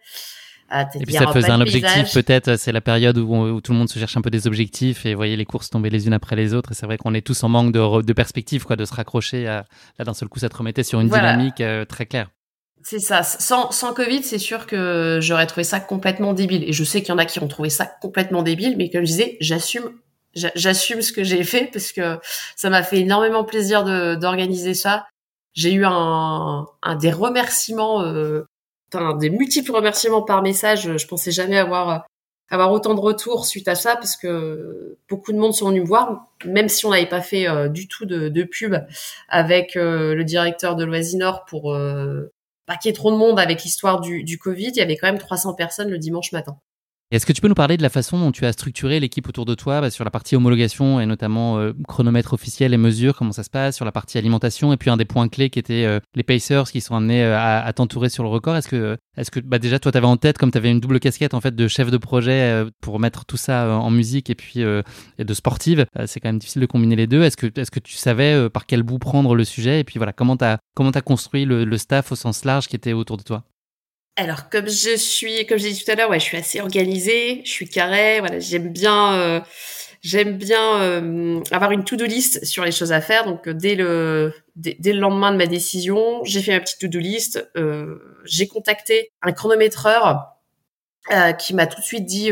Speaker 2: et puis ça faisait un objectif peut-être, c'est la période où, tout le monde se cherche un peu des objectifs et voyez les courses tomber les unes après les autres. Et c'est vrai qu'on est tous en manque de, de perspective, quoi, de se raccrocher. À, là, d'un seul coup, ça te remettait sur une dynamique euh, très claire.
Speaker 1: C'est ça. Sans, Covid, c'est sûr que j'aurais trouvé ça complètement débile. Et je sais qu'il y en a qui ont trouvé ça complètement débile, mais comme je disais, j'assume, j'assume ce que j'ai fait parce que ça m'a fait énormément plaisir d'organiser ça. J'ai eu un, des remerciements euh, enfin, des multiples remerciements par message. Je pensais jamais avoir avoir autant de retours suite à ça parce que beaucoup de monde sont venus me voir, même si on n'avait pas fait euh, du tout de, pub avec euh, le directeur de Loisinor pour pas qu'il y ait trop de monde avec l'histoire du, Covid. Il y avait quand même 300 personnes le dimanche matin.
Speaker 2: Est-ce que tu peux nous parler de la façon dont tu as structuré l'équipe autour de toi bah, sur la partie homologation et notamment euh, chronomètre officiel et mesures, comment ça se passe, sur la partie alimentation et puis un des points clés qui était euh, les pacers qui sont amenés euh, à, t'entourer sur le record. Est-ce que, est-ce que bah, déjà toi tu avais en tête, comme tu avais une double casquette en fait de chef de projet pour mettre tout ça en musique et puis et de sportive, c'est quand même difficile de combiner les deux. Est-ce que, est-ce que tu savais par quel bout prendre le sujet et puis voilà comment tu as, comment as construit le, le staff au sens large qui était autour de toi?
Speaker 1: Alors, comme je suis, comme j'ai dit tout à l'heure, ouais, je suis assez organisée, je suis carré, voilà, j'aime bien, euh, j'aime bien euh, avoir une to-do list sur les choses à faire. Donc, euh, dès le, dès, le lendemain de ma décision, j'ai fait ma petite to-do list. j'ai contacté un chronométreur qui m'a tout de suite dit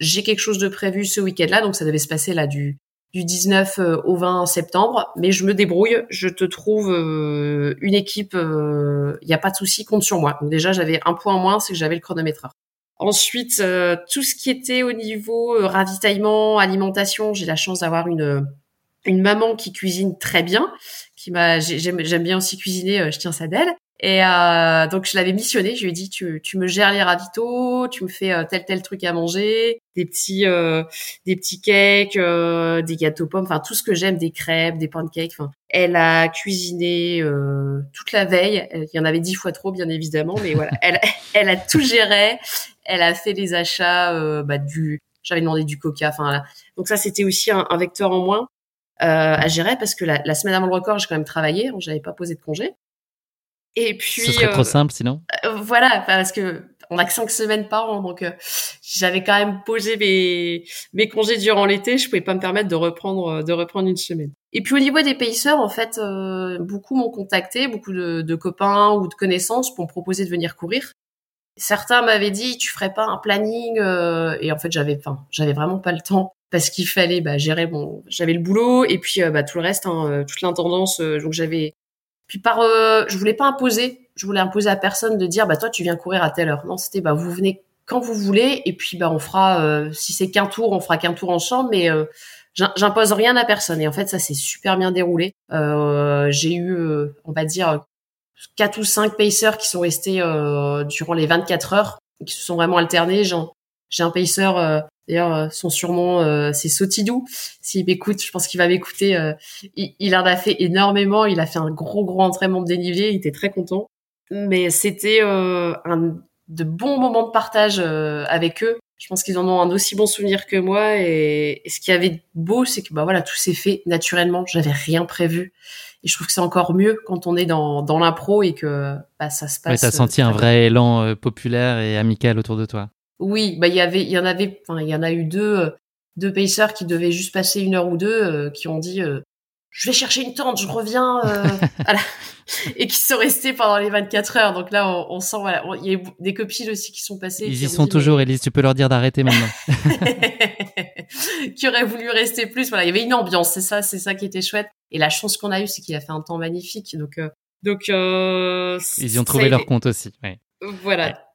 Speaker 1: j'ai quelque chose de prévu ce week-end-là. Donc, ça devait se passer là du du 19 euh, au 20 septembre, mais je me débrouille, je te trouve euh, une équipe, il euh, n'y a pas de souci, compte sur moi. Donc déjà, j'avais un point en moins, c'est que j'avais le chronomètre. Ensuite, tout ce qui était au niveau ravitaillement, alimentation, j'ai la chance d'avoir une une maman qui cuisine très bien, qui m'a j'aime j'aime bien aussi cuisiner, je tiens ça d'elle. Et euh, donc je l'avais missionné, je lui ai dit tu, tu me gères les ravitaux, tu me fais euh, tel tel truc à manger, des petits euh, des petits cakes, euh, des gâteaux pommes, enfin tout ce que j'aime, des crêpes, des pancakes. Enfin, elle a cuisiné euh, toute la veille. Il y en avait dix fois trop bien évidemment, mais voilà, elle elle a tout géré. Elle a fait les achats bah, du j'avais demandé du coca. Enfin donc ça c'était aussi un, un, vecteur en moins. à gérer parce que la, la semaine avant le record j'ai quand même travaillé, j'avais pas posé de congé.
Speaker 2: Et puis. Ce serait trop euh, simple sinon?
Speaker 1: Euh, voilà, parce que on a que cinq semaines par an, donc euh, j'avais quand même posé mes mes congés durant l'été. Je pouvais pas me permettre de reprendre de reprendre une semaine. Et puis au niveau des paysseurs, en fait, beaucoup m'ont contacté, beaucoup de, de, copains ou de connaissances pour me proposer de venir courir. Certains m'avaient dit tu ferais pas un planning et en fait j'avais enfin j'avais vraiment pas le temps parce qu'il fallait bah, gérer bon j'avais le boulot et puis bah, tout le reste hein, toute l'intendance donc j'avais puis par, euh, je voulais pas imposer, je voulais imposer à personne de dire bah toi tu viens courir à telle heure. Non, c'était bah vous venez quand vous voulez et puis bah on fera euh, si c'est qu'un tour, on fera qu'un tour en mais euh, j'impose rien à personne. Et en fait ça s'est super bien déroulé. j'ai eu, on va dire quatre ou cinq pacers qui sont restés durant les 24 heures, qui se sont vraiment alternés. J'ai un pacer D'ailleurs, euh, son surnom, euh, c'est Sotidou. S'il m'écoute, je pense qu'il va m'écouter. Euh, il, en a fait énormément. Il a fait un gros, gros entraînement de dénivelé. Il était très content. Mais c'était un de bons moments de partage avec eux. Je pense qu'ils en ont un aussi bon souvenir que moi. Et, ce qui avait beau, c'est que bah voilà, tout s'est fait naturellement. J'avais rien prévu. Et je trouve que c'est encore mieux quand on est dans, dans l'impro et que bah, ça se passe.
Speaker 2: Tu as senti un vrai élan populaire et amical autour de toi.
Speaker 1: Oui, bah il y avait, il y en avait, enfin il y en a eu deux, euh, deux pacers qui devaient juste passer une heure ou deux, euh, qui ont dit, euh, je vais chercher une tente, je reviens, voilà. et qui sont restés pendant les 24 heures. Donc là, on, sent, voilà, il y a des copines aussi qui sont passées.
Speaker 2: Ils y sont toujours, Elise. Tu peux leur dire d'arrêter maintenant.
Speaker 1: qui auraient voulu rester plus. Voilà, il y avait une ambiance. C'est ça, c'est ça qui était chouette. Et la chance qu'on a eue, c'est qu'il a fait un temps magnifique. Donc, donc,
Speaker 2: ils y ont trouvé leur compte aussi. Ouais.
Speaker 1: Voilà.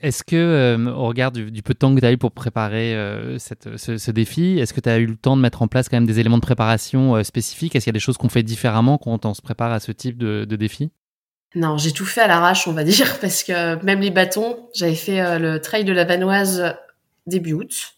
Speaker 2: Est-ce que, euh, au regard du, peu de temps que tu as eu pour préparer euh, ce, défi, est-ce que tu as eu le temps de mettre en place quand même des éléments de préparation euh, spécifiques? Est-ce qu'il y a des choses qu'on fait différemment quand on se prépare à ce type de, défi?
Speaker 1: Non, j'ai tout fait à l'arrache, on va dire, parce que même les bâtons, j'avais fait le trail de la Vanoise début août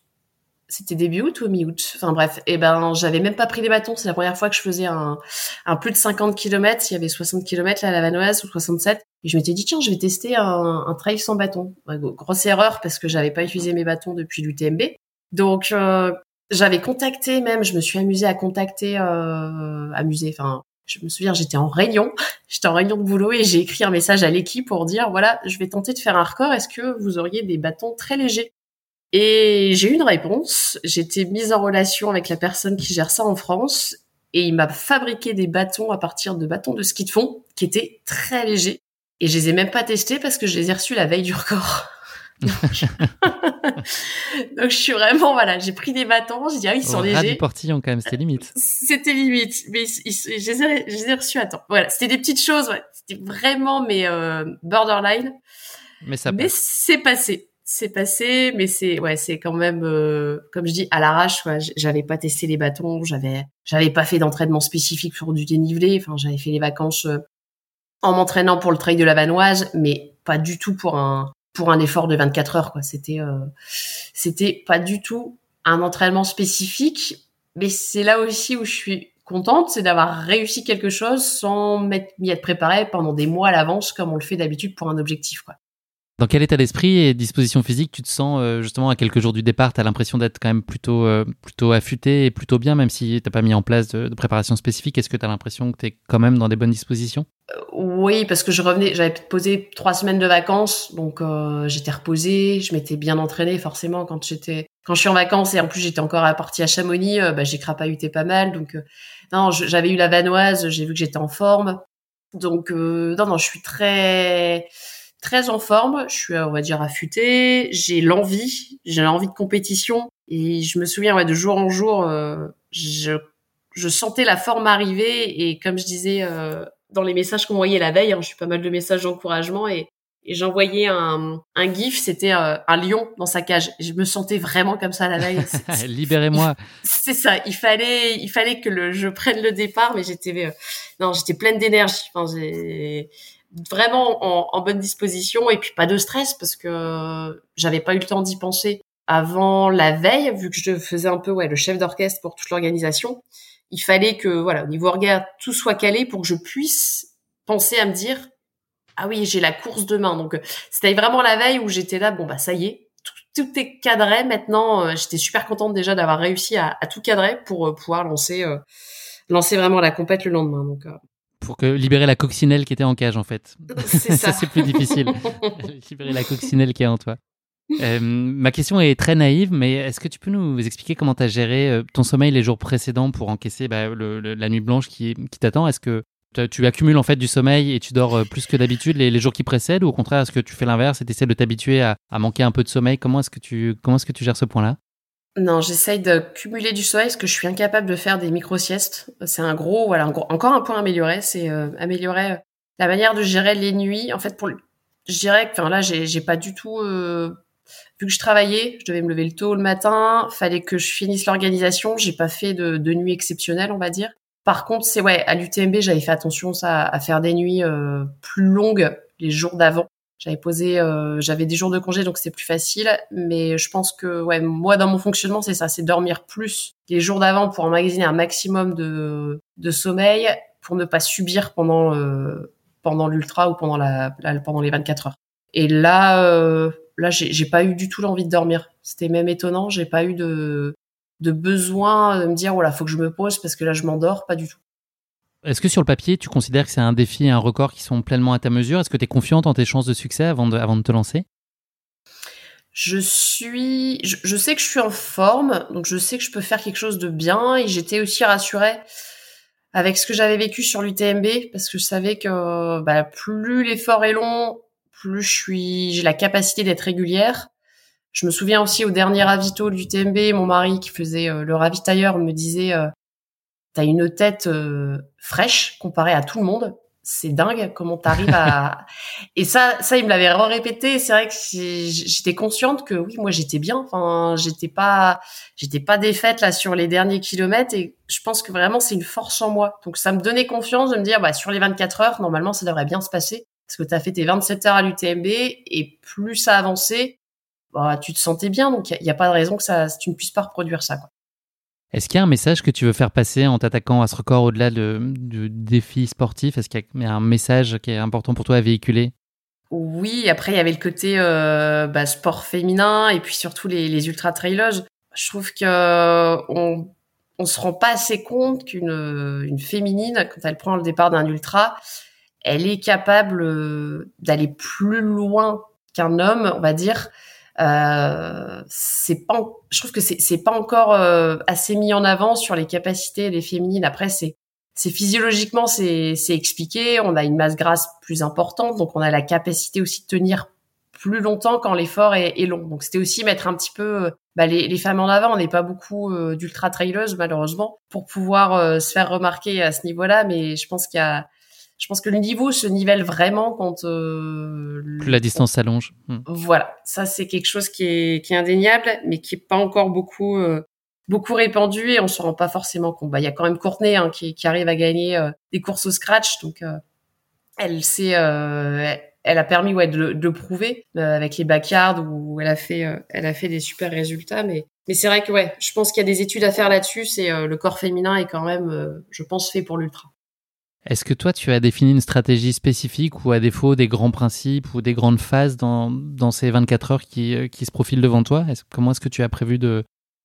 Speaker 1: c'était début août ou mi-août? Enfin bref, et eh ben j'avais même pas pris les bâtons. C'est la première fois que je faisais un, un plus de 50 km. Il y avait 60 km là à la Vanoise ou 67. Et je m'étais dit tiens, je vais tester un, un trail sans bâton. grosse erreur parce que j'avais pas utilisé mes bâtons depuis l'UTMB. Donc euh, j'avais contacté même, je me suis amusée à contacter, euh, amusée. Enfin, je me souviens, j'étais en réunion, j'étais en réunion de boulot et j'ai écrit un message à l'équipe pour dire voilà, je vais tenter de faire un record. Est-ce que vous auriez des bâtons très légers? Et j'ai eu une réponse. J'étais mise en relation avec la personne qui gère ça en France et il m'a fabriqué des bâtons à partir de bâtons de ski de fond qui étaient très légers. Et je les ai même pas testés parce que je les ai reçus la veille du record. Donc, je suis vraiment voilà, j'ai pris des bâtons, j'ai dit ah ils sont légers.
Speaker 2: du portillon quand même, c'était limite.
Speaker 1: C'était limite, mais je, les ai, je les ai reçus à temps. Voilà, c'était des petites choses, ouais. c'était vraiment mais euh, borderline.
Speaker 2: Mais ça.
Speaker 1: Mais c'est passé c'est passé, mais c'est ouais, c'est quand même euh, comme je dis à l'arrache. j'avais pas testé les bâtons, j'avais j'avais pas fait d'entraînement spécifique sur du dénivelé. Enfin, j'avais fait les vacances euh, en m'entraînant pour le trail de la Vanoise, mais pas du tout pour un pour un effort de 24 heures. Quoi, c'était euh, c'était pas du tout un entraînement spécifique. Mais c'est là aussi où je suis contente, c'est d'avoir réussi quelque chose sans m'y être préparé pendant des mois à l'avance comme on le fait d'habitude pour un objectif. Quoi.
Speaker 2: Dans quel état d'esprit et disposition physique tu te sens euh, justement à quelques jours du départ? Tu as l'impression d'être quand même plutôt, euh, plutôt affûté et plutôt bien, même si tu n'as pas mis en place de, préparation spécifique? Est-ce que tu as l'impression que tu es quand même dans des bonnes dispositions?
Speaker 1: Euh, Oui, parce que je revenais, j'avais posé trois semaines de vacances, donc j'étais reposée, je m'étais bien entraînée forcément quand j'étais quand je suis en vacances et en plus j'étais encore à partie à Chamonix, bah, j'ai crapahuté pas mal, donc non, j'avais eu la vanoise, j'ai vu que j'étais en forme, donc non non, je suis très très en forme, je suis, on va dire, affûtée, j'ai l'envie, j'ai l'envie de compétition. Et je me souviens, ouais, de jour en jour, euh, je, je sentais la forme arriver. Et comme je disais euh, dans les messages qu'on voyait la veille, hein, je suis pas mal de messages d'encouragement et, et j'envoyais un, un gif, c'était euh, un lion dans sa cage. Et je me sentais vraiment comme ça la veille.
Speaker 2: Libérez-moi.
Speaker 1: C'est ça. Il fallait, il fallait que le, je prenne le départ, mais j'étais, non, j'étais pleine d'énergie. Enfin, vraiment en, bonne disposition et puis pas de stress parce que j'avais pas eu le temps d'y penser avant la veille vu que je faisais un peu ouais le chef d'orchestre pour toute l'organisation. Il fallait que voilà au niveau orga tout soit calé pour que je puisse penser à me dire ah oui j'ai la course demain donc c'était vraiment la veille où j'étais là bon bah ça y est tout, est cadré. Maintenant euh, j'étais super contente déjà d'avoir réussi à, tout cadrer pour euh, pouvoir lancer euh, lancer vraiment la compète le lendemain. Donc
Speaker 2: pour que libérer la coccinelle qui était en cage en fait.
Speaker 1: C'est ça.
Speaker 2: c'est plus difficile. libérer la coccinelle qui est en toi. Euh, ma question est très naïve, mais est-ce que tu peux nous expliquer comment tu as géré euh, ton sommeil les jours précédents pour encaisser bah, la nuit blanche qui, qui t'attend? Est-ce que tu accumules en fait du sommeil et tu dors euh, plus que d'habitude les, jours qui précèdent? Ou au contraire est-ce que tu fais l'inverse et tu essaies de t'habituer à, à, manquer un peu de sommeil? Comment est-ce que tu comment est-ce que tu gères ce point-là?
Speaker 1: Non, j'essaye de cumuler du sommeil parce que je suis incapable de faire des micro-siestes. C'est un gros, voilà, encore un point amélioré, c'est euh, améliorer euh, la manière de gérer les nuits. En fait, pour, je dirais que, enfin là, j'ai, pas du tout, euh, vu que je travaillais, je devais me lever le tôt le matin, fallait que je finisse l'organisation. J'ai pas fait de, de nuit exceptionnelle, on va dire. Par contre, c'est ouais, à l'UTMB, j'avais fait attention ça, à faire des nuits plus longues les jours d'avant j'avais posé, euh, j'avais des jours de congé, donc c'était plus facile. Mais je pense que, ouais, moi dans mon fonctionnement, c'est ça, c'est dormir plus les jours d'avant pour emmagasiner un maximum de, de sommeil pour ne pas subir pendant euh, pendant l'ultra ou pendant la, pendant les 24 heures. Et là, euh, là, j'ai pas eu du tout l'envie de dormir. C'était même étonnant. J'ai pas eu de de besoin de me dire, voilà, faut que je me pose parce que là, je m'endors, pas du tout.
Speaker 2: Est-ce que sur le papier, tu considères que c'est un défi et un record qui sont pleinement à ta mesure? Est-ce que tu es confiante en tes chances de succès avant de, avant de te lancer?
Speaker 1: Je suis, je, sais que je suis en forme, donc je sais que je peux faire quelque chose de bien et j'étais aussi rassurée avec ce que j'avais vécu sur l'UTMB parce que je savais que bah, plus l'effort est long, plus je suis, j'ai la capacité d'être régulière. Je me souviens aussi au dernier ravito de l'UTMB, mon mari qui faisait euh, le ravitailleur me disait euh, t'as une tête euh, fraîche comparée à tout le monde. C'est dingue comment t'arrives à et ça ça il me l'avait répété. C'est vrai que j'étais consciente que oui moi j'étais bien. Enfin j'étais pas j'étais pas défaite là sur les derniers kilomètres. Et je pense que vraiment c'est une force en moi. Donc ça me donnait confiance de me dire bah sur les 24 heures normalement ça devrait bien se passer. Parce que tu as fait tes 27 heures à l'UTMB et plus ça avançait bah tu te sentais bien. Donc il y, a pas de raison que ça tu ne puisses pas reproduire ça quoi.
Speaker 2: Est-ce qu'il y a un message que tu veux faire passer en t'attaquant à ce record au-delà du défi sportif? Est-ce qu'il y a un message qui est important pour toi à véhiculer?
Speaker 1: Oui, après il y avait le côté euh, bah, sport féminin et puis surtout les, ultra trailers. Je trouve que on, on se rend pas assez compte qu'une une féminine, quand elle prend le départ d'un ultra, elle est capable euh, d'aller plus loin qu'un homme, on va dire, euh, c'est pas, je trouve que c'est pas encore euh, assez mis en avant sur les capacités des féminines. Après, c'est c'est physiologiquement c'est expliqué. On a une masse grasse plus importante, donc on a la capacité aussi de tenir plus longtemps quand l'effort est, est, long. Donc c'était aussi mettre un petit peu euh, bah, les, les femmes en avant. On n'est pas beaucoup d'ultra traileuses malheureusement pour pouvoir se faire remarquer à ce niveau-là, mais je pense qu'il y a je pense que le niveau se nivelle vraiment quand euh,
Speaker 2: plus la distance s'allonge.
Speaker 1: Hmm. Voilà, ça c'est quelque chose qui est, qui est indéniable, mais qui est pas encore beaucoup euh, beaucoup répandu et on se rend pas forcément compte. Bah il y a quand même Courtenay hein, qui, qui arrive à gagner euh, des courses au scratch, donc euh, elle s'est elle a permis ouais de, de prouver avec les backyards où elle a fait elle a fait des super résultats, mais mais c'est vrai que ouais, je pense qu'il y a des études à faire là-dessus. C'est le corps féminin est quand même, je pense, fait pour l'ultra.
Speaker 2: Est-ce que toi, tu as défini une stratégie spécifique ou à défaut des grands principes ou des grandes phases dans, dans ces 24 heures qui, euh, qui se profilent devant toi? Comment est-ce que tu as prévu de,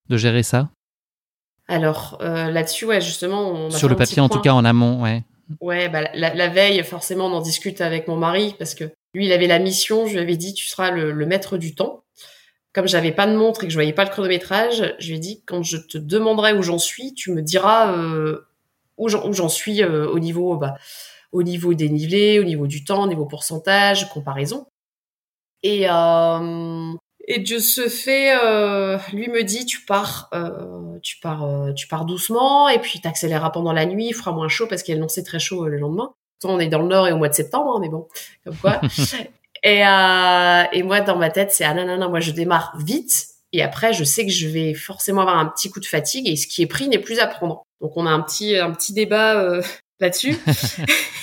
Speaker 2: de gérer ça?
Speaker 1: Alors euh, là-dessus, ouais, justement, on
Speaker 2: sur le papier, en tout cas en amont, ouais.
Speaker 1: Ouais, bah, la, la, veille, forcément, on en discute avec mon mari parce que lui, il avait la mission. Je lui avais dit, tu seras le, le maître du temps. Comme j'avais pas de montre et que je voyais pas le chronométrage, je lui ai dit, quand je te demanderai où j'en suis, tu me diras euh, où j'en suis euh, au niveau bah, au niveau dénivelé, au niveau du temps, au niveau pourcentage, comparaison. Et euh, et de ce fait, euh, lui me dit tu pars, euh, tu pars, euh, tu pars doucement et puis t'accéléreras pendant la nuit, il fera moins chaud parce qu'il annoncé très chaud le lendemain. On est dans le nord et au mois de septembre, hein, mais bon, comme quoi. et, et moi dans ma tête c'est ah non non non, moi je démarre vite et après je sais que je vais forcément avoir un petit coup de fatigue et ce qui est pris n'est plus à prendre. Donc on a un petit un petit débat euh, là-dessus.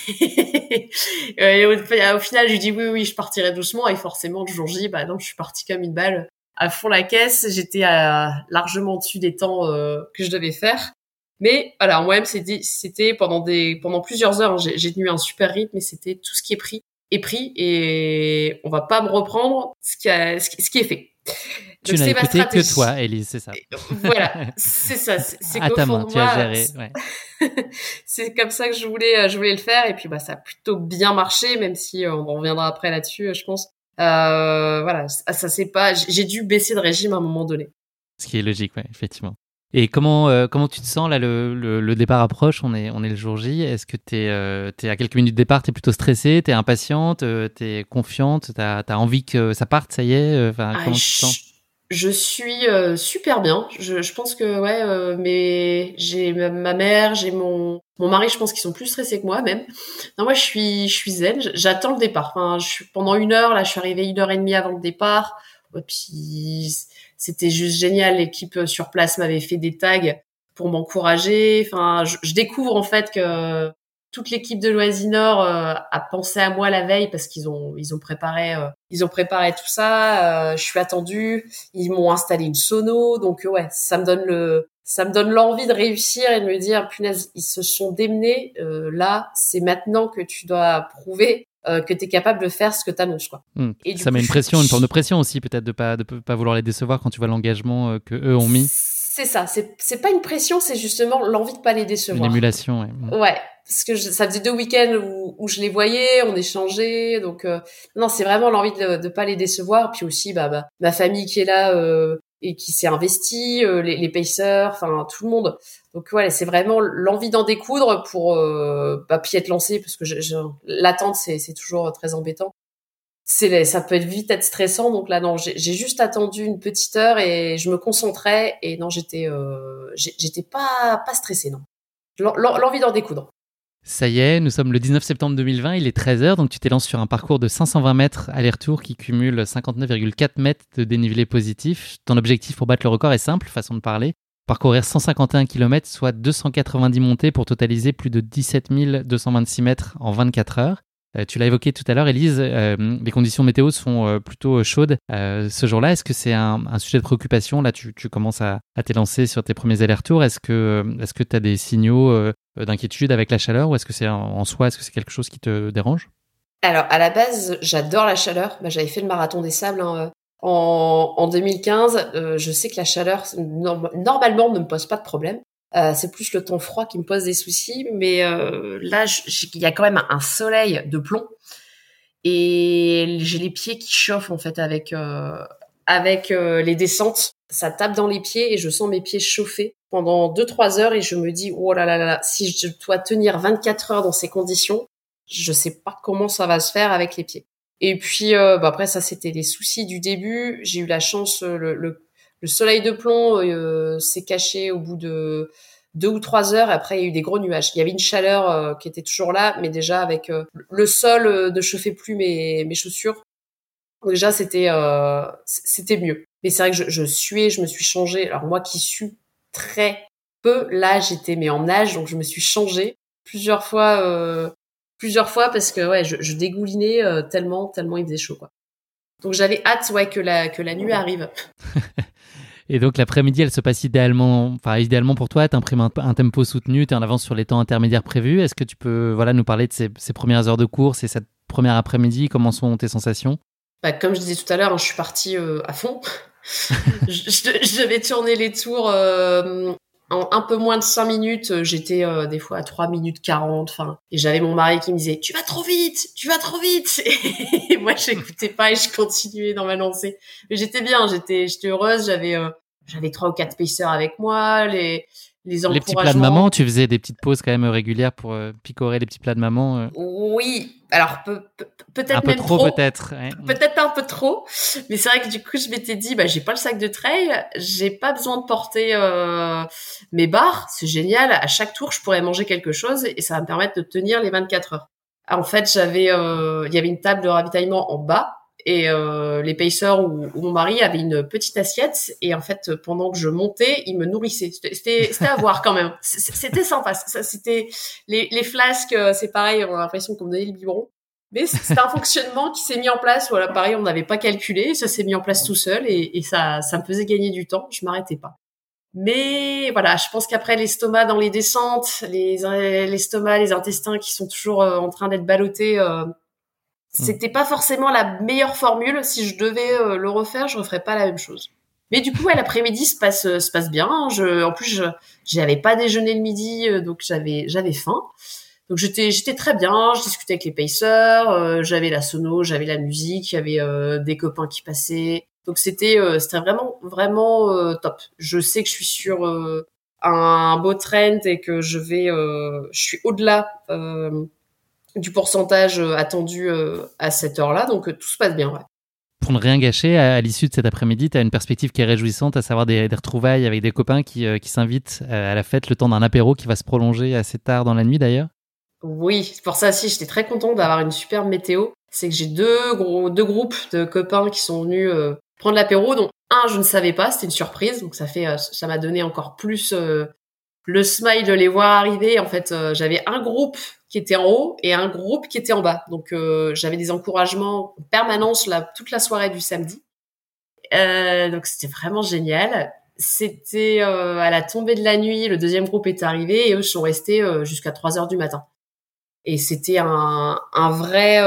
Speaker 1: et au, au, final, je lui dis oui oui, je partirai doucement et forcément le jour J, bah non, je suis partie comme une balle à fond la caisse. J'étais largement dessus des temps euh, que je devais faire. Mais voilà, moi-même, c'était pendant des pendant plusieurs heures, hein, j'ai tenu un super rythme et c'était tout ce qui est pris est pris et on va pas me reprendre ce qui, a, ce qui est fait.
Speaker 2: Tu n'as écouté que toi, Elise, c'est ça.
Speaker 1: Voilà, c'est ça. C'est
Speaker 2: à ta main, tu as géré.
Speaker 1: c'est comme ça que je voulais, euh, je voulais le faire. Et puis, bah, ça a plutôt bien marché, même si euh, on reviendra après là-dessus, euh, je pense. Euh, voilà, ça c'est pas. J'ai dû baisser de régime à un moment donné.
Speaker 2: Ce qui est logique, ouais, effectivement. Et comment, euh, comment tu te sens là le, le, le, départ approche, on est, on est le jour J. Est-ce que tu es, euh, es, à quelques minutes de départ, tu es plutôt stressée, tu es impatiente, euh, tu es confiante, tu as, as, envie que ça parte, ça y est enfin, Comment ah, tu te sens?
Speaker 1: je suis super bien. Je, je, pense que ouais, mais j'ai ma, mère, j'ai mon mon mari, je pense qu'ils sont plus stressés que moi même. Non, moi je suis je suis zen. J'attends le départ. Enfin, je suis pendant une heure là, je suis arrivée une heure et demie avant le départ. Et puis c'était juste génial. L'équipe euh, sur place m'avait fait des tags pour m'encourager. Enfin, je, découvre en fait que toute l'équipe de Loisinor euh, a pensé à moi la veille parce qu'ils ont ils ont préparé euh, ils ont préparé tout ça. je suis attendue. Ils m'ont installé une sono, donc ouais, ça me donne le ça me donne l'envie de réussir et de me dire punaise ils se sont démenés. là, c'est maintenant que tu dois prouver euh, que tu es capable de faire ce que tu annonces. Quoi.
Speaker 2: Hmm. Et ça met une pression, une forme de pression aussi peut-être de pas de pas vouloir les décevoir quand tu vois l'engagement euh, que eux ont mis.
Speaker 1: C'est ça, c'est c'est pas une pression, c'est justement l'envie de pas les décevoir.
Speaker 2: Une émulation, ouais.
Speaker 1: Hmm. Ouais, parce que ça faisait deux week-ends où, où, je les voyais, on échangeait, donc euh, non, c'est vraiment l'envie de de pas les décevoir, puis aussi bah, bah ma famille qui est là euh, et qui s'est investi, euh, les, les pacers, enfin tout le monde. Donc voilà, c'est vraiment l'envie d'en découdre pour euh, bah, puis être lancé parce que l'attente c'est c'est toujours très embêtant. C'est ça peut être vite être stressant donc là non j'ai juste attendu une petite heure et je me concentrais et non j'étais euh, j'étais pas pas stressée non l'envie d'en découdre.
Speaker 2: Ça y est, nous sommes le 19 septembre 2020, il est 13h, donc tu t'es lancé sur un parcours de 520 mètres aller-retour qui cumule 59,4 mètres de dénivelé positif. Ton objectif pour battre le record est simple, façon de parler, parcourir 151 km, soit 290 montées pour totaliser plus de 17 226 mètres en 24 heures. Euh, tu l'as évoqué tout à l'heure, Elise, euh, les conditions météo sont euh, plutôt chaudes ce jour-là. Est-ce que c'est un, sujet de préoccupation? Là, tu, commences à, t'élancer sur tes premiers allers-retours. Est-ce que tu as des signaux d'inquiétude avec la chaleur ou est-ce que c'est en soi, est-ce que c'est quelque chose qui te dérange?
Speaker 1: Alors, à la base, j'adore la chaleur. Bah, J'avais fait le marathon des sables hein, en, 2015. je sais que la chaleur, normalement, ne me pose pas de problème. Euh, c'est plus le temps froid qui me pose des soucis, mais euh, là, il y a quand même un soleil de plomb et j'ai les pieds qui chauffent en fait avec euh, avec les descentes. Ça tape dans les pieds et je sens mes pieds chauffer pendant 2-3 heures et je me dis oh là là là si je dois tenir 24 heures dans ces conditions, je sais pas comment ça va se faire avec les pieds. Et puis bah après ça c'était les soucis du début. J'ai eu la chance le, le le soleil de plomb euh, s'est caché au bout de deux ou trois heures. Après, il y a eu des gros nuages. Il y avait une chaleur euh, qui était toujours là, mais déjà avec euh, le sol ne chauffait plus mes, mes chaussures. Déjà, c'était c'était mieux. Mais c'est vrai que je, suais, je me suis changée. Alors moi qui sue très peu, là j'étais mais en nage, donc je me suis changée plusieurs fois, plusieurs fois parce que ouais, je, dégoulinais tellement, tellement il faisait chaud. Donc j'avais hâte ouais que la que la nuit arrive.
Speaker 2: Et donc l'après-midi, elle se passe idéalement, enfin idéalement pour toi. Tu imprimes un, tempo soutenu, tu es en avance sur les temps intermédiaires prévus. Est-ce que tu peux voilà nous parler de ces, ces premières heures de course et cette première après-midi? Comment sont tes sensations?
Speaker 1: Bah, Comme je disais tout à l'heure, hein, je suis partie euh, à fond. je, je, devais tourner les tours euh, un peu moins de 5 minutes, euh, j'étais euh, des fois à 3 minutes 40. Enfin, et j'avais mon mari qui me disait "Tu vas trop vite, tu vas trop vite." Et moi, j'écoutais pas et je continuais dans ma lancée. Mais j'étais bien, j'étais heureuse, j'avais euh, j'avais trois ou quatre pacers avec moi, les les,
Speaker 2: les petits plats de maman, tu faisais des petites pauses quand même régulières pour euh, picorer les petits plats de maman. Euh.
Speaker 1: Oui, alors peut-être
Speaker 2: un
Speaker 1: peu
Speaker 2: trop, peut-être.
Speaker 1: Peut-être un peu trop, mais c'est vrai que du coup je m'étais dit bah j'ai pas le sac de trail, j'ai pas besoin de porter euh, mes barres, c'est génial. À chaque tour je pourrais manger quelque chose et ça va me permettre de tenir les 24 heures. En fait j'avais il y avait une table de ravitaillement en bas et euh, les pacers ou, mon mari avaient une petite assiette. Et en fait pendant que je montais ils me nourrissaient c'était à voir quand même. C'était sympa. C'était les, les flasques euh, c'est pareil on a l'impression qu'on me donnait le biberon. Mais c'est un fonctionnement qui s'est mis en place. Voilà pareil on n'avait pas calculé. Ça s'est mis en place tout seul et, et ça ça me faisait gagner du temps. Je m'arrêtais pas. Mais voilà, je pense qu'après l'estomac dans les descentes, les l'estomac, les intestins qui sont toujours euh, en train d'être ballottés, euh. C'était pas forcément la meilleure formule. Si je devais euh, le refaire, je referais pas la même chose. Mais du coup, ouais, l'après-midi se passe euh, se passe bien. Je, en plus, je j'avais pas déjeuné le midi, euh, donc j'avais j'avais faim. Donc j'étais j'étais très bien. Je discutais avec les pacers. j'avais la sono, j'avais la musique, il y avait des copains qui passaient. Donc c'était c'était vraiment vraiment top. Je sais que je suis sur un beau trend et que je vais je suis au-delà du pourcentage euh, attendu euh, à cette heure-là. Donc euh, tout se passe bien. Ouais.
Speaker 2: Pour ne rien gâcher, à, l'issue de cet après-midi, tu as une perspective qui est réjouissante, à savoir des, retrouvailles avec des copains qui, qui s'invitent à la fête le temps d'un apéro qui va se prolonger assez tard dans la nuit d'ailleurs.
Speaker 1: Oui, pour ça aussi, j'étais très contente d'avoir une superbe météo. C'est que j'ai deux, gros, deux groupes de copains qui sont venus prendre l'apéro, dont un, je ne savais pas, c'était une surprise, donc ça fait, ça m'a donné encore plus le smile de les voir arriver. En fait, j'avais un groupe qui était en haut et un groupe qui était en bas. Donc euh, j'avais des encouragements en permanence là, toute la soirée du samedi. Euh, donc c'était vraiment génial. C'était euh, à la tombée de la nuit, le deuxième groupe est arrivé et eux sont restés jusqu'à 3 heures du matin. Et c'était un, un vrai...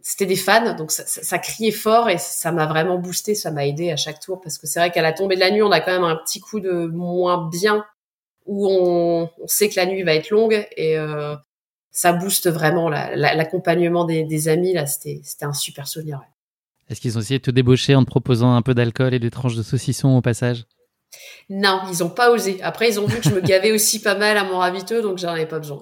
Speaker 1: c'était des fans, donc ça, ça, criait fort et ça m'a vraiment boosté, ça m'a aidé à chaque tour parce que c'est vrai qu'à la tombée de la nuit, on a quand même un petit coup de moins bien où on, on sait que la nuit va être longue et euh, ça booste vraiment l'accompagnement des, des, amis. Là, c'était un super souvenir.
Speaker 2: Est-ce qu'ils ont essayé de te débaucher en te proposant un peu d'alcool et des tranches de saucisson au passage?
Speaker 1: Non, ils ont pas osé. Après, ils ont vu que je me gavais aussi pas mal à mon raviteux, donc j'en avais pas besoin.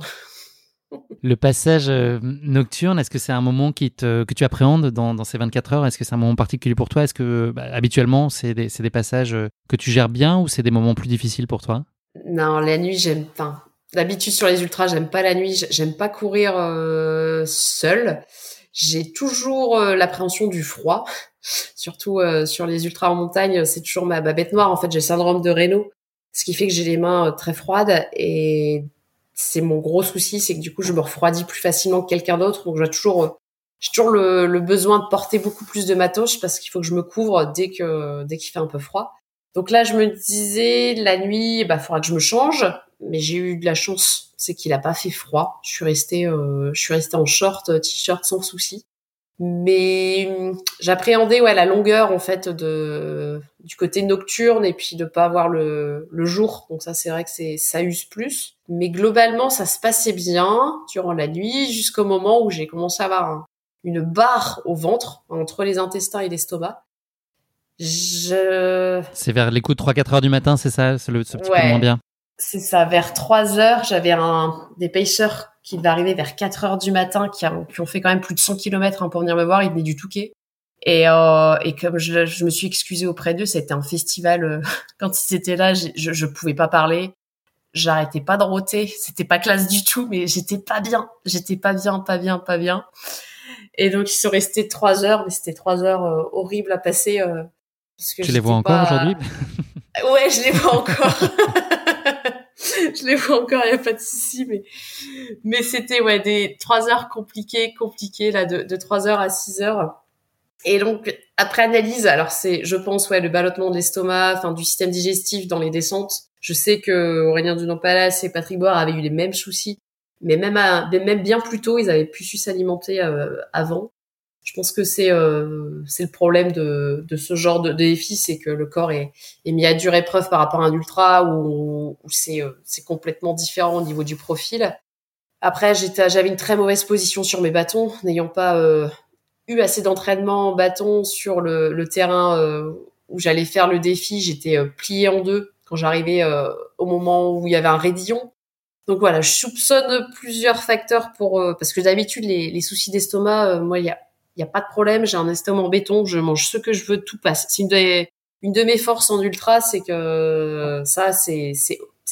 Speaker 2: Le passage euh, nocturne, est-ce que c'est un moment qui te, que tu appréhendes dans, dans ces 24 heures? Est-ce que c'est un moment particulier pour toi? Est-ce que bah, habituellement, c'est des, des, passages que tu gères bien ou c'est des moments plus difficiles pour toi?
Speaker 1: Non, la nuit, j'aime pas. D'habitude sur les ultras, j'aime pas la nuit, j'aime pas courir euh, seule. J'ai toujours euh, l'appréhension du froid, surtout euh, sur les ultras en montagne, c'est toujours ma, bête noire. En fait, j'ai le syndrome de Raynaud, ce qui fait que j'ai les mains euh, très froides et c'est mon gros souci, c'est que du coup, je me refroidis plus facilement que quelqu'un d'autre. Donc, j'ai toujours, j'ai toujours le, le, besoin de porter beaucoup plus de matos parce qu'il faut que je me couvre dès que dès qu'il fait un peu froid. Donc là, je me disais, la nuit, bah, faudra que je me change mais j'ai eu de la chance, c'est qu'il a pas fait froid. Je suis restée, euh, je suis restée en short, euh, t-shirt sans souci. Mais hum, j'appréhendais ouais la longueur en fait de du côté nocturne et puis de pas avoir le, le jour. Donc ça c'est vrai que c'est ça use plus. Mais globalement ça se passait bien durant la nuit jusqu'au moment où j'ai commencé à avoir une barre au ventre entre les intestins et l'estomac. Je...
Speaker 2: C'est vers les coups de 3-4 heures du matin, c'est ça C'est le ce petit peu moins bien?
Speaker 1: C'est ça, vers 3 heures, j'avais un, des pacers qui devaient arriver vers 4 heures du matin, qui, ont, qui ont fait quand même plus de 100 km hein, pour venir me voir, ils venaient du Touquet. Et, euh, et comme je, je, me suis excusée auprès d'eux, c'était un festival. Euh, quand ils étaient là, je, je pouvais pas parler, j'arrêtais pas de rôter, c'était pas classe du tout, mais j'étais pas bien, j'étais pas bien, pas bien, pas bien. Et donc ils sont restés trois heures, mais c'était trois heures euh, horribles à passer. Euh,
Speaker 2: parce que tu les vois encore aujourd'hui
Speaker 1: Ouais, je les vois encore. je les vois encore, il n'y a pas de souci, mais, mais c'était, ouais, des trois heures compliquées, compliquées, là, de, de 3 heures à 6 heures. Et donc, après analyse, alors c'est, je pense, ouais, le ballottement de l'estomac, enfin, du système digestif dans les descentes. Je sais que Aurélien Dunant-Palace et Patrick Boire avaient eu les mêmes soucis, mais même, même bien plus tôt, ils avaient pu su s'alimenter euh, avant. Je pense que c'est euh, c'est le problème de, de ce genre de, défi, c'est que le corps est, est mis à dure épreuve par rapport à un ultra où, où c'est euh, c'est complètement différent au niveau du profil. Après, j'étais j'avais une très mauvaise position sur mes bâtons, n'ayant pas euh, eu assez d'entraînement en bâton sur le, le terrain euh, où j'allais faire le défi. J'étais euh, pliée en deux quand j'arrivais au moment où il y avait un raidillon. Donc voilà, je soupçonne plusieurs facteurs pour parce que d'habitude les, les soucis d'estomac, moi il y a il y a pas de problème, j'ai un estomac en béton, je mange ce que je veux, tout passe. C'est une de, une de mes forces en ultra, c'est que ça, c'est,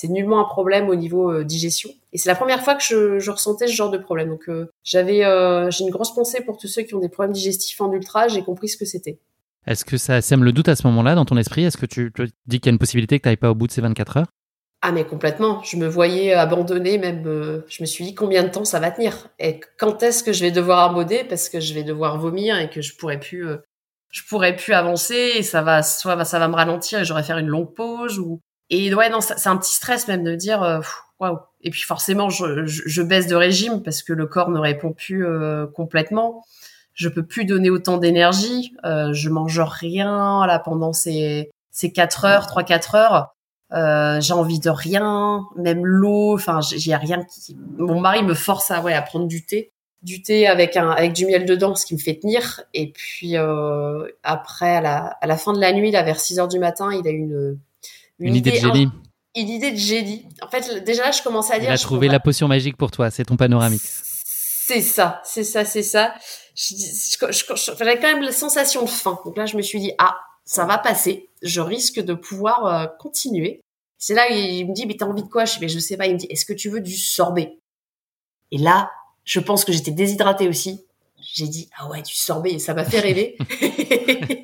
Speaker 1: nullement un problème au niveau euh, digestion. Et c'est la première fois que je, je, ressentais ce genre de problème. Donc euh, j'avais, euh, j'ai une grosse pensée pour tous ceux qui ont des problèmes digestifs en ultra. J'ai compris ce que c'était.
Speaker 2: Est-ce que ça sème le doute à ce moment-là dans ton esprit? Est-ce que tu te dis qu'il y a une possibilité que tu n'ailles pas au bout de ces 24 heures?
Speaker 1: Ah mais complètement. Je me voyais abandonner, même. Euh, je me suis dit combien de temps ça va tenir et quand est-ce que je vais devoir amauder parce que je vais devoir vomir et que je pourrais plus, euh, je pourrais plus avancer et ça va, soit ça va me ralentir et j'aurais faire une longue pause ou. Et ouais non, c'est un petit stress même de dire euh, waouh. Et puis forcément je, je, baisse de régime parce que le corps ne répond plus complètement. Je peux plus donner autant d'énergie. je mange rien là pendant ces ces quatre heures, trois quatre heures euh, j'ai envie de rien, même l'eau. Enfin, j'ai rien qui. Mon mari me force à ouais à prendre du thé, du thé avec un avec du miel dedans, ce qui me fait tenir. Et puis euh, après, à la à la fin de la nuit, là vers 6 heures du matin, il a une
Speaker 2: une, idée, de génie.
Speaker 1: Une idée de génie. En fait, déjà là, je commençais à dire.
Speaker 2: Il a trouvé la potion magique pour toi. C'est ton panoramique.
Speaker 1: C'est ça, c'est ça, c'est ça. J'avais quand même la sensation de faim. Donc là, je me suis dit ah ça va passer, je risque de pouvoir euh, continuer. C'est là il me dit mais t'as envie de quoi? Je mais je sais pas. Il me dit est-ce que tu veux du sorbet? Et là, je pense que j'étais déshydratée aussi. J'ai dit ah ouais du sorbet, ça m'a fait rêver.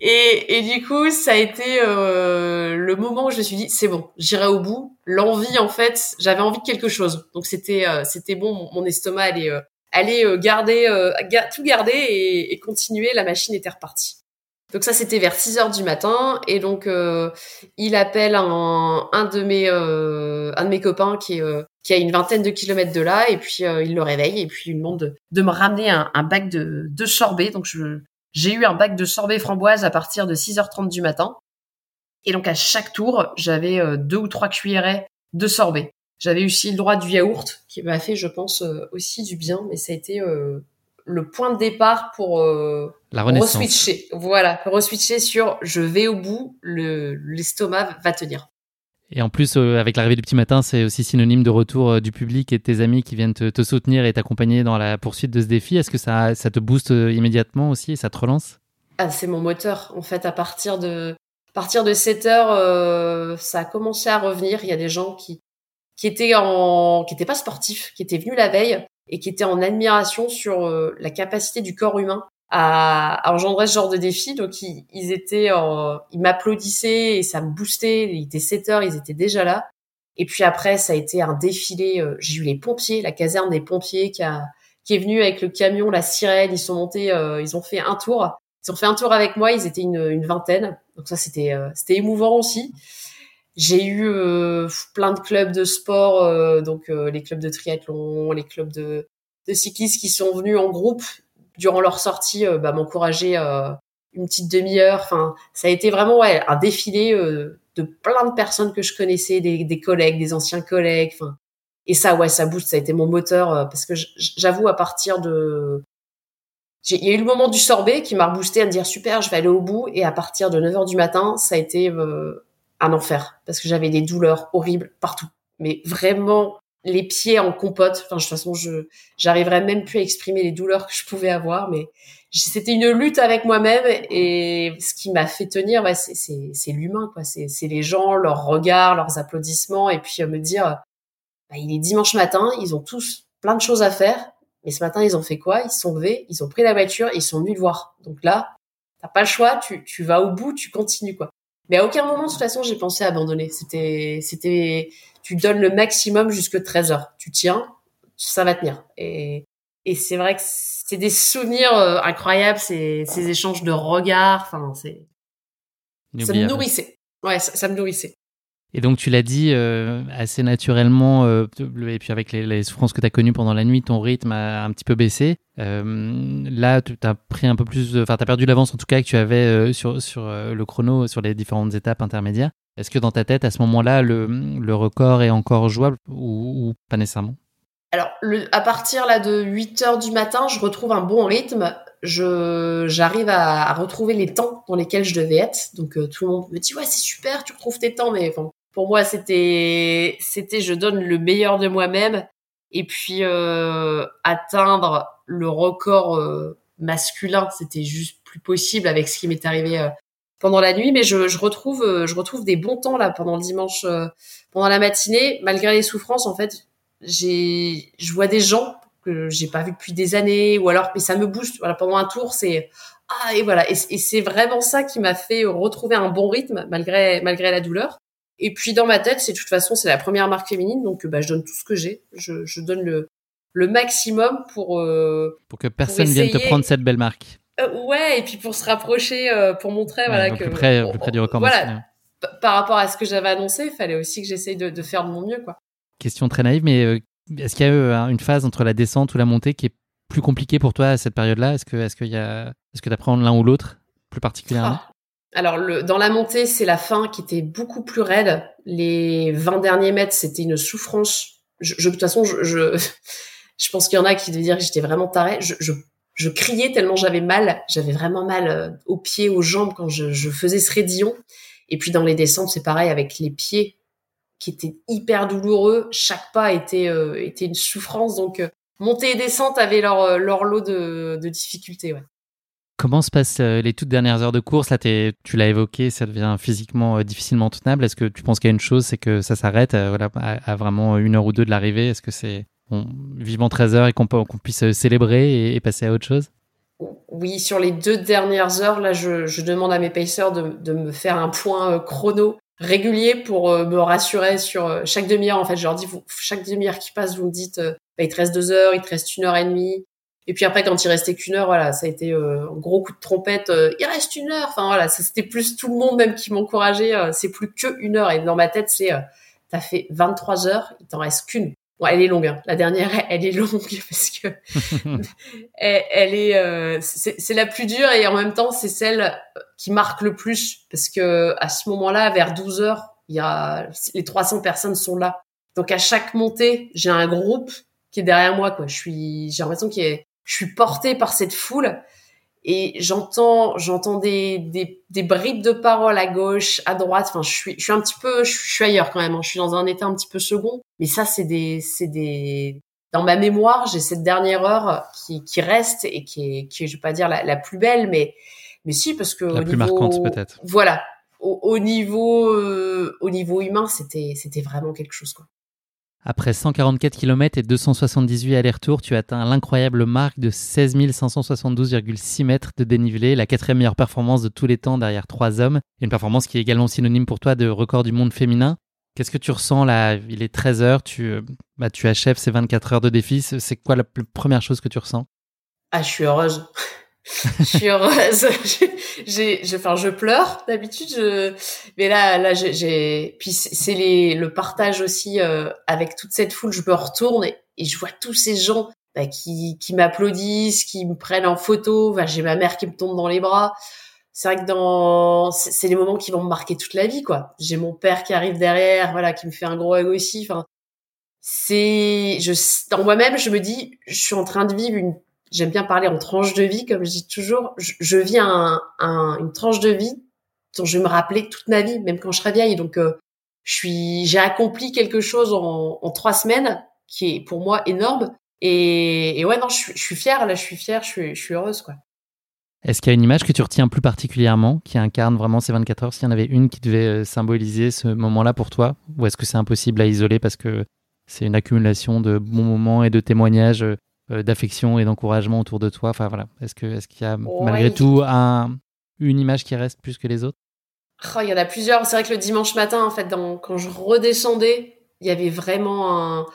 Speaker 1: et, et du coup, ça a été euh, le moment où je me suis dit c'est bon, j'irai au bout. L'envie en fait, j'avais envie de quelque chose. Donc c'était euh, c'était bon, mon, estomac allait allait garder tout garder et, et continuer. La machine était repartie. Donc ça c'était vers 6 heures du matin. Et donc euh, il appelle un, un de mes euh, un de mes copains qui est euh, qui a une vingtaine de kilomètres de là. Et puis il le réveille et puis il lui demande de, de me ramener un, un, bac de de sorbet. Donc j'ai eu un bac de sorbet framboise à partir de 6h30 du matin. Et donc à chaque tour j'avais deux ou trois cuillerées de sorbet. J'avais aussi le droit du yaourt qui m'a fait je pense aussi du bien. Mais ça a été le point de départ pour euh,
Speaker 2: la
Speaker 1: reswitcher. Voilà, reswitcher sur je vais au bout, le l'estomac va tenir.
Speaker 2: Et en plus, euh, avec l'arrivée du petit matin, c'est aussi synonyme de retour euh, du public et de tes amis qui viennent te, soutenir et t'accompagner dans la poursuite de ce défi. Est-ce que ça, ça te booste immédiatement aussi et ça te relance?
Speaker 1: Ah, C'est mon moteur. En fait, à partir de, à partir de 7 heures, ça a commencé à revenir. Il y a des gens qui, qui étaient en, qui étaient pas sportifs, qui étaient venus la veille et qui étaient en admiration sur euh, la capacité du corps humain à, engendrer ce genre de défi. Donc ils, ils étaient, ils m'applaudissaient et ça me boostait. Il était 7 heures, ils étaient déjà là. Et puis après, ça a été un défilé. Euh, j'ai eu les pompiers, la caserne des pompiers qui a qui est venue avec le camion, la sirène. Ils sont montés, euh, ils ont fait un tour. Ils ont fait un tour avec moi. Ils étaient une, une vingtaine. Donc ça, c'était c'était émouvant aussi. J'ai eu euh, plein de clubs de sport, euh, donc euh, les clubs de triathlon, les clubs de, de cyclistes qui sont venus en groupe durant leur sortie, bah, m'encourager une petite demi-heure. Enfin, ça a été vraiment ouais, un défilé de plein de personnes que je connaissais, des, des collègues, des anciens collègues. Enfin, et ça, ouais, ça booste. Ça a été mon moteur parce que j'avoue à partir de il y a eu le moment du sorbet qui m'a boosté à me dire super, je vais aller au bout. Et à partir de 9 heures du matin, ça a été un enfer parce que j'avais des douleurs horribles partout. Mais vraiment les pieds en compote. Enfin, de toute façon, je j'arriverais même plus à exprimer les douleurs que je pouvais avoir, mais c'était une lutte avec moi-même et ce qui m'a fait tenir, ouais, c'est c'est l'humain quoi. C'est les gens, leurs regards, leurs applaudissements et puis euh, me dire, bah, il est dimanche matin, ils ont tous plein de choses à faire, mais ce matin ils ont fait quoi? Ils se sont levés, ils ont pris la voiture, ils sont venus le voir. Donc là, t'as pas le choix, tu tu vas au bout, tu continues quoi. Mais à aucun moment, de toute façon, j'ai pensé à abandonner. C'était, c'était, tu donnes le maximum jusque 13 heures. Tu tiens, ça va tenir. Et, Et c'est vrai que c'est des souvenirs euh, incroyables, ces, ces échanges de regards. Enfin, c'est ça me nourrissait. Ouais, ça, me nourrissait.
Speaker 2: Et donc tu l'as dit euh, assez naturellement, euh, et puis avec les, souffrances que tu as connues pendant la nuit, ton rythme a un petit peu baissé. là, tu as pris un peu plus, enfin tu as perdu l'avance en tout cas que tu avais sur, sur le chrono, sur les différentes étapes intermédiaires. Est-ce que dans ta tête, à ce moment-là, le, le record est encore jouable ou, pas nécessairement?
Speaker 1: Alors, à partir là de 8 heures du matin, je retrouve un bon rythme. Je j'arrive à, retrouver les temps dans lesquels je devais être. Donc euh, tout le monde me dit ouais c'est super, tu retrouves tes temps. Mais bon, pour moi c'était c'était je donne le meilleur de moi-même et puis euh, atteindre le record euh, masculin, c'était juste plus possible avec ce qui m'est arrivé euh, pendant la nuit. Mais je, je retrouve je retrouve des bons temps là pendant le dimanche, pendant la matinée, malgré les souffrances en fait j'ai, je vois des gens que j'ai pas vu depuis des années, ou alors, mais ça me booste. Voilà, pendant un tour, c'est ah et voilà, et, c'est vraiment ça qui m'a fait retrouver un bon rythme malgré malgré la douleur. Et puis dans ma tête, c'est de toute façon c'est la première marque féminine, donc bah je donne tout ce que j'ai, je, je donne le le maximum pour euh,
Speaker 2: pour que personne vienne te prendre cette belle marque.
Speaker 1: Euh, ouais, et puis pour se rapprocher, euh, pour montrer voilà que
Speaker 2: plus près, plus près du record.
Speaker 1: Voilà, par rapport à ce que j'avais annoncé, il fallait aussi que j'essaye de, de faire de mon mieux, quoi.
Speaker 2: Question très naïve, mais est-ce qu'il y a eu une phase entre la descente ou la montée qui est plus compliquée pour toi à cette période-là? Est-ce que est-ce qu'il y a est-ce que tu apprends l'un ou l'autre plus particulièrement? Ah.
Speaker 1: Alors le, dans la montée, c'est la fin qui était beaucoup plus raide. Les 20 derniers mètres, c'était une souffrance. Je, de toute façon, je, je, je pense qu'il y en a qui devaient dire que j'étais vraiment tarée. Je, je, je criais tellement j'avais mal. J'avais vraiment mal euh, aux pieds, aux jambes quand je, je faisais ce raidillon. Et puis dans les descentes, c'est pareil avec les pieds qui était hyper douloureux. Chaque pas était euh, était une souffrance. Donc euh, montée et descente avaient leur euh, leur lot de, de difficultés. Ouais.
Speaker 2: Comment se passent les toutes dernières heures de course? Là, tu l'as évoqué, ça devient physiquement difficilement tenable. Est-ce que tu penses qu'il y a une chose, c'est que ça s'arrête voilà, à, vraiment une heure ou deux de l'arrivée? Est-ce que c'est vivement 13 heures et qu'on puisse célébrer et, passer à autre chose?
Speaker 1: Oui, sur les deux dernières heures, là, je, demande à mes pacers de, me faire un point chrono régulier pour euh, me rassurer sur euh, chaque demi-heure. En fait, je dis, chaque demi-heure qui passe, vous me dites, euh, bah, il te reste deux heures, il te reste une heure et demie. Et puis après, quand il restait qu'une heure, voilà, ça a été un gros coup de trompette. il reste une heure. Enfin voilà, c'était plus tout le monde même qui m'encourageait. c'est plus que une heure. Et dans ma tête, c'est, t'as fait 23 heures, il t'en reste qu'une. Bon, elle est longue. Hein. La dernière, elle est longue parce que elle, est, euh, c'est la plus dure et en même temps, c'est celle qui marque le plus parce que à ce moment-là, vers 12 heures, il y a les 300 personnes sont là. Donc à chaque montée, j'ai un groupe qui est derrière moi. Quoi. Je suis, j'ai l'impression que je suis portée par cette foule et j'entends j'entends des, des, des bribes de paroles à gauche à droite. Enfin je suis je suis un petit peu je, suis ailleurs quand même hein. je suis dans un état un petit peu second. Mais ça c'est des c'est des dans ma mémoire j'ai cette dernière heure qui qui reste et qui est qui est, je vais pas dire la, la plus belle mais mais si parce que
Speaker 2: la
Speaker 1: au
Speaker 2: plus marquante peut-être.
Speaker 1: voilà. Au, au niveau euh, au niveau humain c'était c'était vraiment quelque chose quoi
Speaker 2: après 144 km et 278 allers-retours, tu atteins l'incroyable marque de 16 572,6 mètres de dénivelé, la quatrième meilleure performance de tous les temps derrière trois hommes, une performance qui est également synonyme pour toi de record du monde féminin. Qu'est-ce que tu ressens là? Il est 13 heures, tu, euh, bah, tu achèves ces 24 heures de défi. C'est quoi la première chose que tu ressens?
Speaker 1: Ah, je suis heureuse je suis heureuse. j'ai, je, enfin, je pleure d'habitude. Je... Mais là, là, j'ai. Puis c'est les le partage aussi euh, avec toute cette foule. Je me retourne et, je vois tous ces gens bah, qui qui m'applaudissent, qui me prennent en photo. J'ai ma mère qui me tombe dans les bras. C'est vrai que dans c'est les moments qui vont me marquer toute la vie, quoi. J'ai mon père qui arrive derrière, voilà, qui me fait un gros hug aussi. Enfin, c'est je dans moi-même, je me dis, je suis en train de vivre une j'aime bien parler en tranche de vie, comme je dis toujours. Je, vis un, un, une tranche de vie dont je vais me rappeler toute ma vie, même quand je serai vieille. Donc, euh, je suis, j'ai accompli quelque chose en, trois semaines qui est pour moi énorme. Et, ouais, non, je, suis fière. Là, je suis fière. Je suis, je suis heureuse.
Speaker 2: Est-ce qu'il y a une image que tu retiens plus particulièrement, qui incarne vraiment ces 24 heures? S'il y en avait une qui devait euh, symboliser ce moment-là pour toi, ou est-ce que c'est impossible à isoler parce que c'est une accumulation de bons moments et de témoignages euh, d'affection et d'encouragement autour de toi. Enfin voilà, est-ce que est-ce qu'il y a malgré tout un, une image qui reste plus que les autres?
Speaker 1: Oh, Il y en a plusieurs. C'est vrai que le dimanche matin, en fait, dans, quand je redescendais, il y avait vraiment un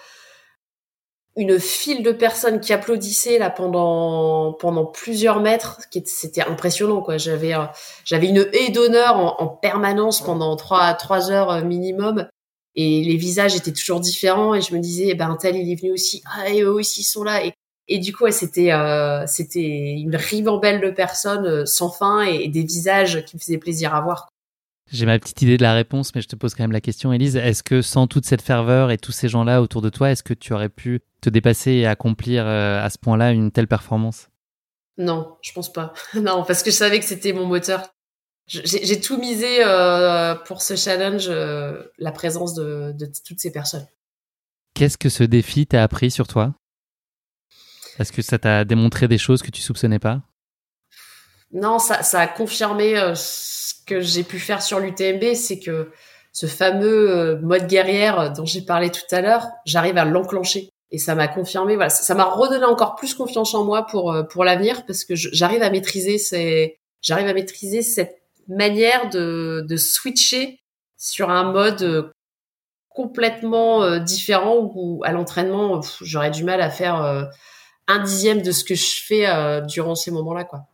Speaker 1: une file de personnes qui applaudissaient là pendant pendant plusieurs mètres c'était impressionnant quoi. J'avais euh, j'avais une haie d'honneur en, permanence pendant trois trois heures euh, minimum. Et les visages étaient toujours différents et je me disais eh ben un tel il est venu aussi. Ah et eux aussi ils sont là. Et et du coup c'était euh, c'était une ribambelle de personnes sans fin et, et des visages qui me faisaient plaisir à voir
Speaker 2: j'ai ma petite idée de la réponse, mais je te pose quand même la question, Elise. Est-ce que sans toute cette ferveur et tous ces gens-là autour de toi, est-ce que tu aurais pu te dépasser et accomplir euh, à ce point-là une telle performance?
Speaker 1: Non, je pense pas. non, parce que je savais que c'était mon moteur. J'ai tout misé euh, pour ce challenge, euh, la présence de, toutes ces personnes.
Speaker 2: Qu'est-ce que ce défi t'a appris sur toi? Est-ce que ça t'a démontré des choses que tu soupçonnais pas?
Speaker 1: Non, ça, ça a confirmé que j'ai pu faire sur l'UTMB, c'est que ce fameux euh, mode guerrière dont j'ai parlé tout à l'heure, j'arrive à l'enclencher. Et ça m'a confirmé, voilà, ça m'a redonné encore plus confiance en moi pour euh, pour l'avenir parce que j'arrive à maîtriser ces, j'arrive à maîtriser cette manière de de switcher sur un mode euh, complètement différent où à l'entraînement j'aurais du mal à faire un dixième de ce que je fais durant ces moments-là, quoi.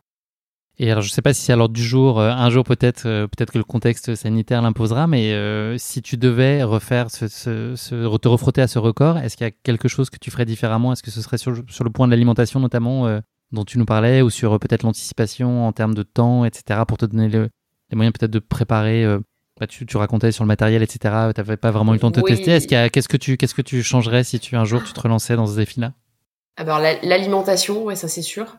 Speaker 2: Et alors, je ne sais pas si c'est à l'ordre du jour, euh, un jour peut-être, euh, peut-être que le contexte sanitaire l'imposera, mais euh, si tu devais refaire, ce, ce, te refrotter à ce record, est-ce qu'il y a quelque chose que tu ferais différemment? Est-ce que ce serait sur, sur le point de l'alimentation notamment, dont tu nous parlais, ou sur peut-être l'anticipation en termes de temps, etc., pour te donner le, les moyens peut-être de préparer bah, tu, tu, racontais sur le matériel, etc. Tu n'avais pas vraiment eu le temps de te tester. Est-ce qu'il qu'est-ce que tu, qu'est-ce que tu changerais si tu un jour tu te relançais dans ce défi-là?
Speaker 1: Alors l'alimentation, ouais, ça c'est sûr.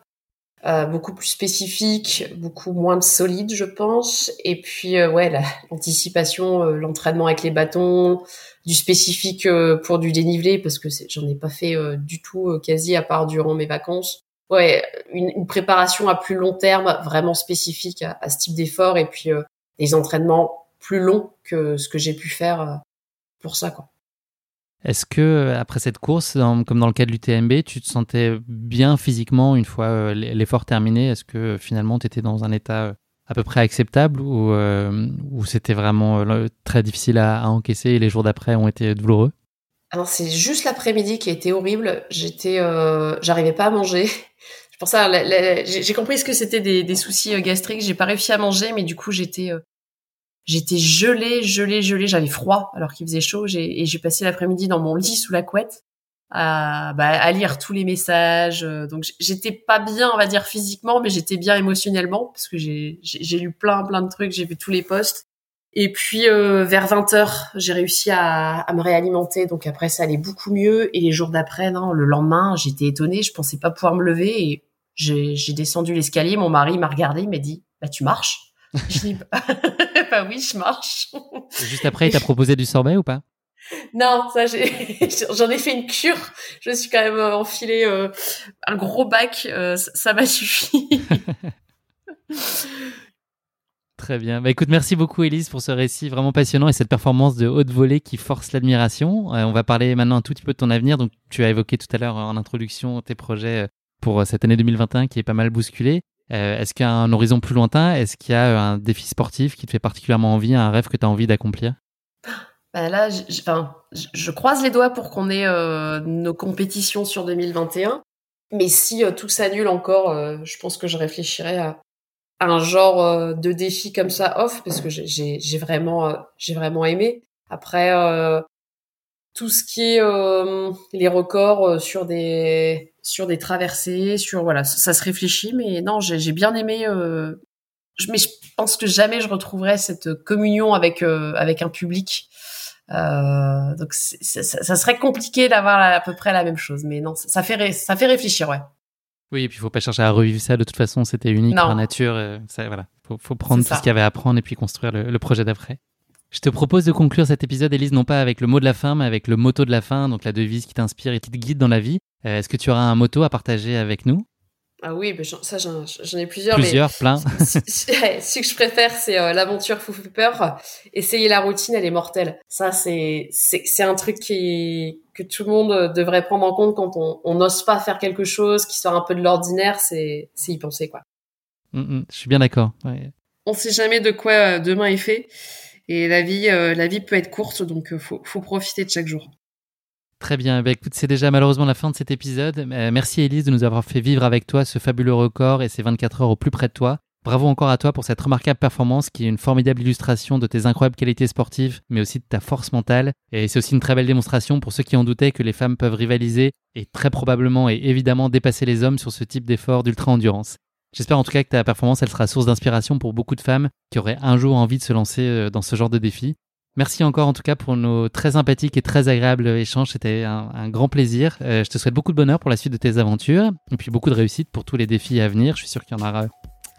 Speaker 1: Euh, beaucoup plus spécifique, beaucoup moins solide, je pense. Et puis, euh, ouais, l'anticipation, euh, l'entraînement avec les bâtons, du spécifique pour du dénivelé, parce que j'en ai pas fait du tout, quasi à part durant mes vacances. Ouais, une, une, préparation à plus long terme, vraiment spécifique à, à ce type d'effort, et puis des entraînements plus longs que ce que j'ai pu faire pour ça, quoi.
Speaker 2: Est-ce que euh, après cette course, comme dans le cas de l'UTMB, tu te sentais bien physiquement une fois euh, l'effort terminé? Est-ce que euh, finalement tu étais dans un état à peu près acceptable ou, c'était vraiment très difficile à, encaisser et les jours d'après ont été douloureux?
Speaker 1: Alors c'est juste l'après-midi qui a été horrible. J'étais, j'arrivais pas à manger. pour ça, j'ai compris ce que c'était des, des, soucis gastriques. J'ai pas réussi à manger, mais du coup j'étais J'étais gelée, gelée, gelée, j'avais froid alors qu'il faisait chaud et j'ai passé l'après-midi dans mon lit sous la couette à, bah, à lire tous les messages. Donc j'étais pas bien, on va dire physiquement, mais j'étais bien émotionnellement parce que j'ai lu plein plein de trucs, j'ai vu tous les posts. Et puis euh, vers 20 h j'ai réussi à, à, me réalimenter. Donc après ça allait beaucoup mieux. Et les jours d'après, non, le lendemain, j'étais étonnée, je pensais pas pouvoir me lever et j'ai descendu l'escalier. Mon mari m'a regardé, il m'a dit, bah tu marches? Je dis, bah oui, je marche.
Speaker 2: Juste après, il t'a proposé du sorbet ou pas?
Speaker 1: Non, ça, j'en ai, fait une cure. Je me suis quand même euh, enfilé euh, un gros bac. Euh, ça m'a suffi.
Speaker 2: Très bien. Bah, écoute, merci beaucoup, Elise, pour ce récit vraiment passionnant et cette performance de haute volée qui force l'admiration. on va parler maintenant un tout petit peu de ton avenir. Donc, tu as évoqué tout à l'heure en introduction tes projets pour cette année 2021 qui est pas mal bousculée. Euh, est-ce qu'il y a un horizon plus lointain? Est-ce qu'il y a un défi sportif qui te fait particulièrement envie, un rêve que tu as envie d'accomplir?
Speaker 1: Bah là, je, croise les doigts pour qu'on ait euh, nos compétitions sur 2021. Mais si euh, tout s'annule encore, je pense que je réfléchirais à, un genre de défi comme ça off parce que j'ai vraiment, j'ai vraiment aimé. Après, tout ce qui est euh, les records euh, sur des sur des traversées, sur voilà, ça, se réfléchit, mais non, j'ai bien aimé. Euh, mais je pense que jamais je retrouverai cette communion avec avec un public. donc ça, serait compliqué d'avoir à peu près la même chose, mais non, ça, fait ça fait réfléchir, ouais.
Speaker 2: Oui, et puis il faut pas chercher à revivre ça. De toute façon, c'était unique par nature. ça, voilà, faut, faut prendre tout ce qu'il y avait à apprendre et puis construire le projet d'après. Je te propose de conclure cet épisode, Elise, non pas avec le mot de la fin, mais avec le motto de la fin, donc la devise qui t'inspire et qui te guide dans la vie. Euh, est-ce que tu auras un motto à partager avec nous?
Speaker 1: Ah oui, ça j'en ai plusieurs.
Speaker 2: Plusieurs, plein.
Speaker 1: ce que je préfère, c'est euh, l'aventure fait peur. Essayer la routine, elle est mortelle. Ça, c'est c'est un truc qui que tout le monde devrait prendre en compte quand on n'ose pas faire quelque chose qui sort un peu de l'ordinaire. C'est y penser quoi.
Speaker 2: Mm, mm, je suis bien d'accord. Ouais.
Speaker 1: On sait jamais de quoi euh, demain est fait. Et la vie, euh, la vie peut être courte, donc euh, faut, faut profiter de chaque jour.
Speaker 2: Très bien. Bah, écoute, c'est déjà malheureusement la fin de cet épisode. Euh, merci Elise de nous avoir fait vivre avec toi ce fabuleux record et ces 24 heures au plus près de toi. Bravo encore à toi pour cette remarquable performance qui est une formidable illustration de tes incroyables qualités sportives, mais aussi de ta force mentale. Et c'est aussi une très belle démonstration pour ceux qui en doutaient que les femmes peuvent rivaliser et très probablement et évidemment dépasser les hommes sur ce type d'effort d'ultra-endurance. J'espère en tout cas que ta performance, elle sera source d'inspiration pour beaucoup de femmes qui auraient un jour envie de se lancer euh, dans ce genre de défi. Merci encore en tout cas pour nos très sympathiques et très agréables échanges. C'était un, grand plaisir. Euh, je te souhaite beaucoup de bonheur pour la suite de tes aventures et puis beaucoup de réussite pour tous les défis à venir. Je suis sûr qu'il y en aura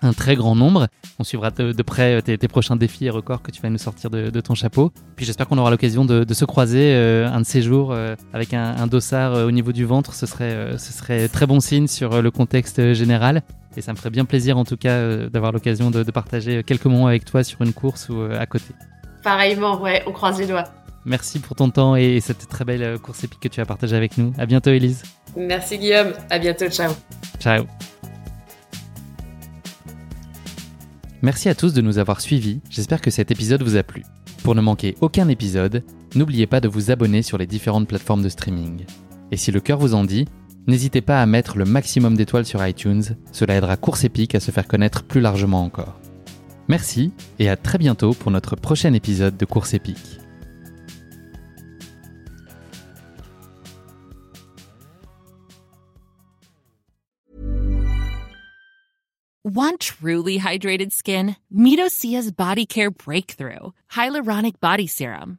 Speaker 2: un très grand nombre. On suivra de, près euh, tes, prochains défis et records que tu vas nous sortir de, ton chapeau. Puis j'espère qu'on aura l'occasion de, se croiser un de ces jours avec un, dossard au niveau du ventre. Ce serait, ce serait très bon signe sur le contexte général. Et ça me ferait bien plaisir en tout cas d'avoir l'occasion de, partager quelques moments avec toi sur une course ou à côté.
Speaker 1: Pareillement, ouais, on croise les doigts.
Speaker 2: Merci pour ton temps et cette très belle euh, course épique que tu as partagée avec nous. À bientôt, Elise.
Speaker 1: Merci, Guillaume. À bientôt. Ciao.
Speaker 2: Ciao. Merci à tous de nous avoir suivis. J'espère que cet épisode vous a plu. Pour ne manquer aucun épisode, n'oubliez pas de vous abonner sur les différentes plateformes de streaming. Et si le cœur vous en dit, n'hésitez pas à mettre le maximum d'étoiles sur iTunes, cela aidera Course Épique à se faire connaître plus largement encore. Merci et à très bientôt pour notre prochain épisode de Course épique.
Speaker 3: Want truly hydrated skin? Body Care Breakthrough Hyaluronic Body Serum.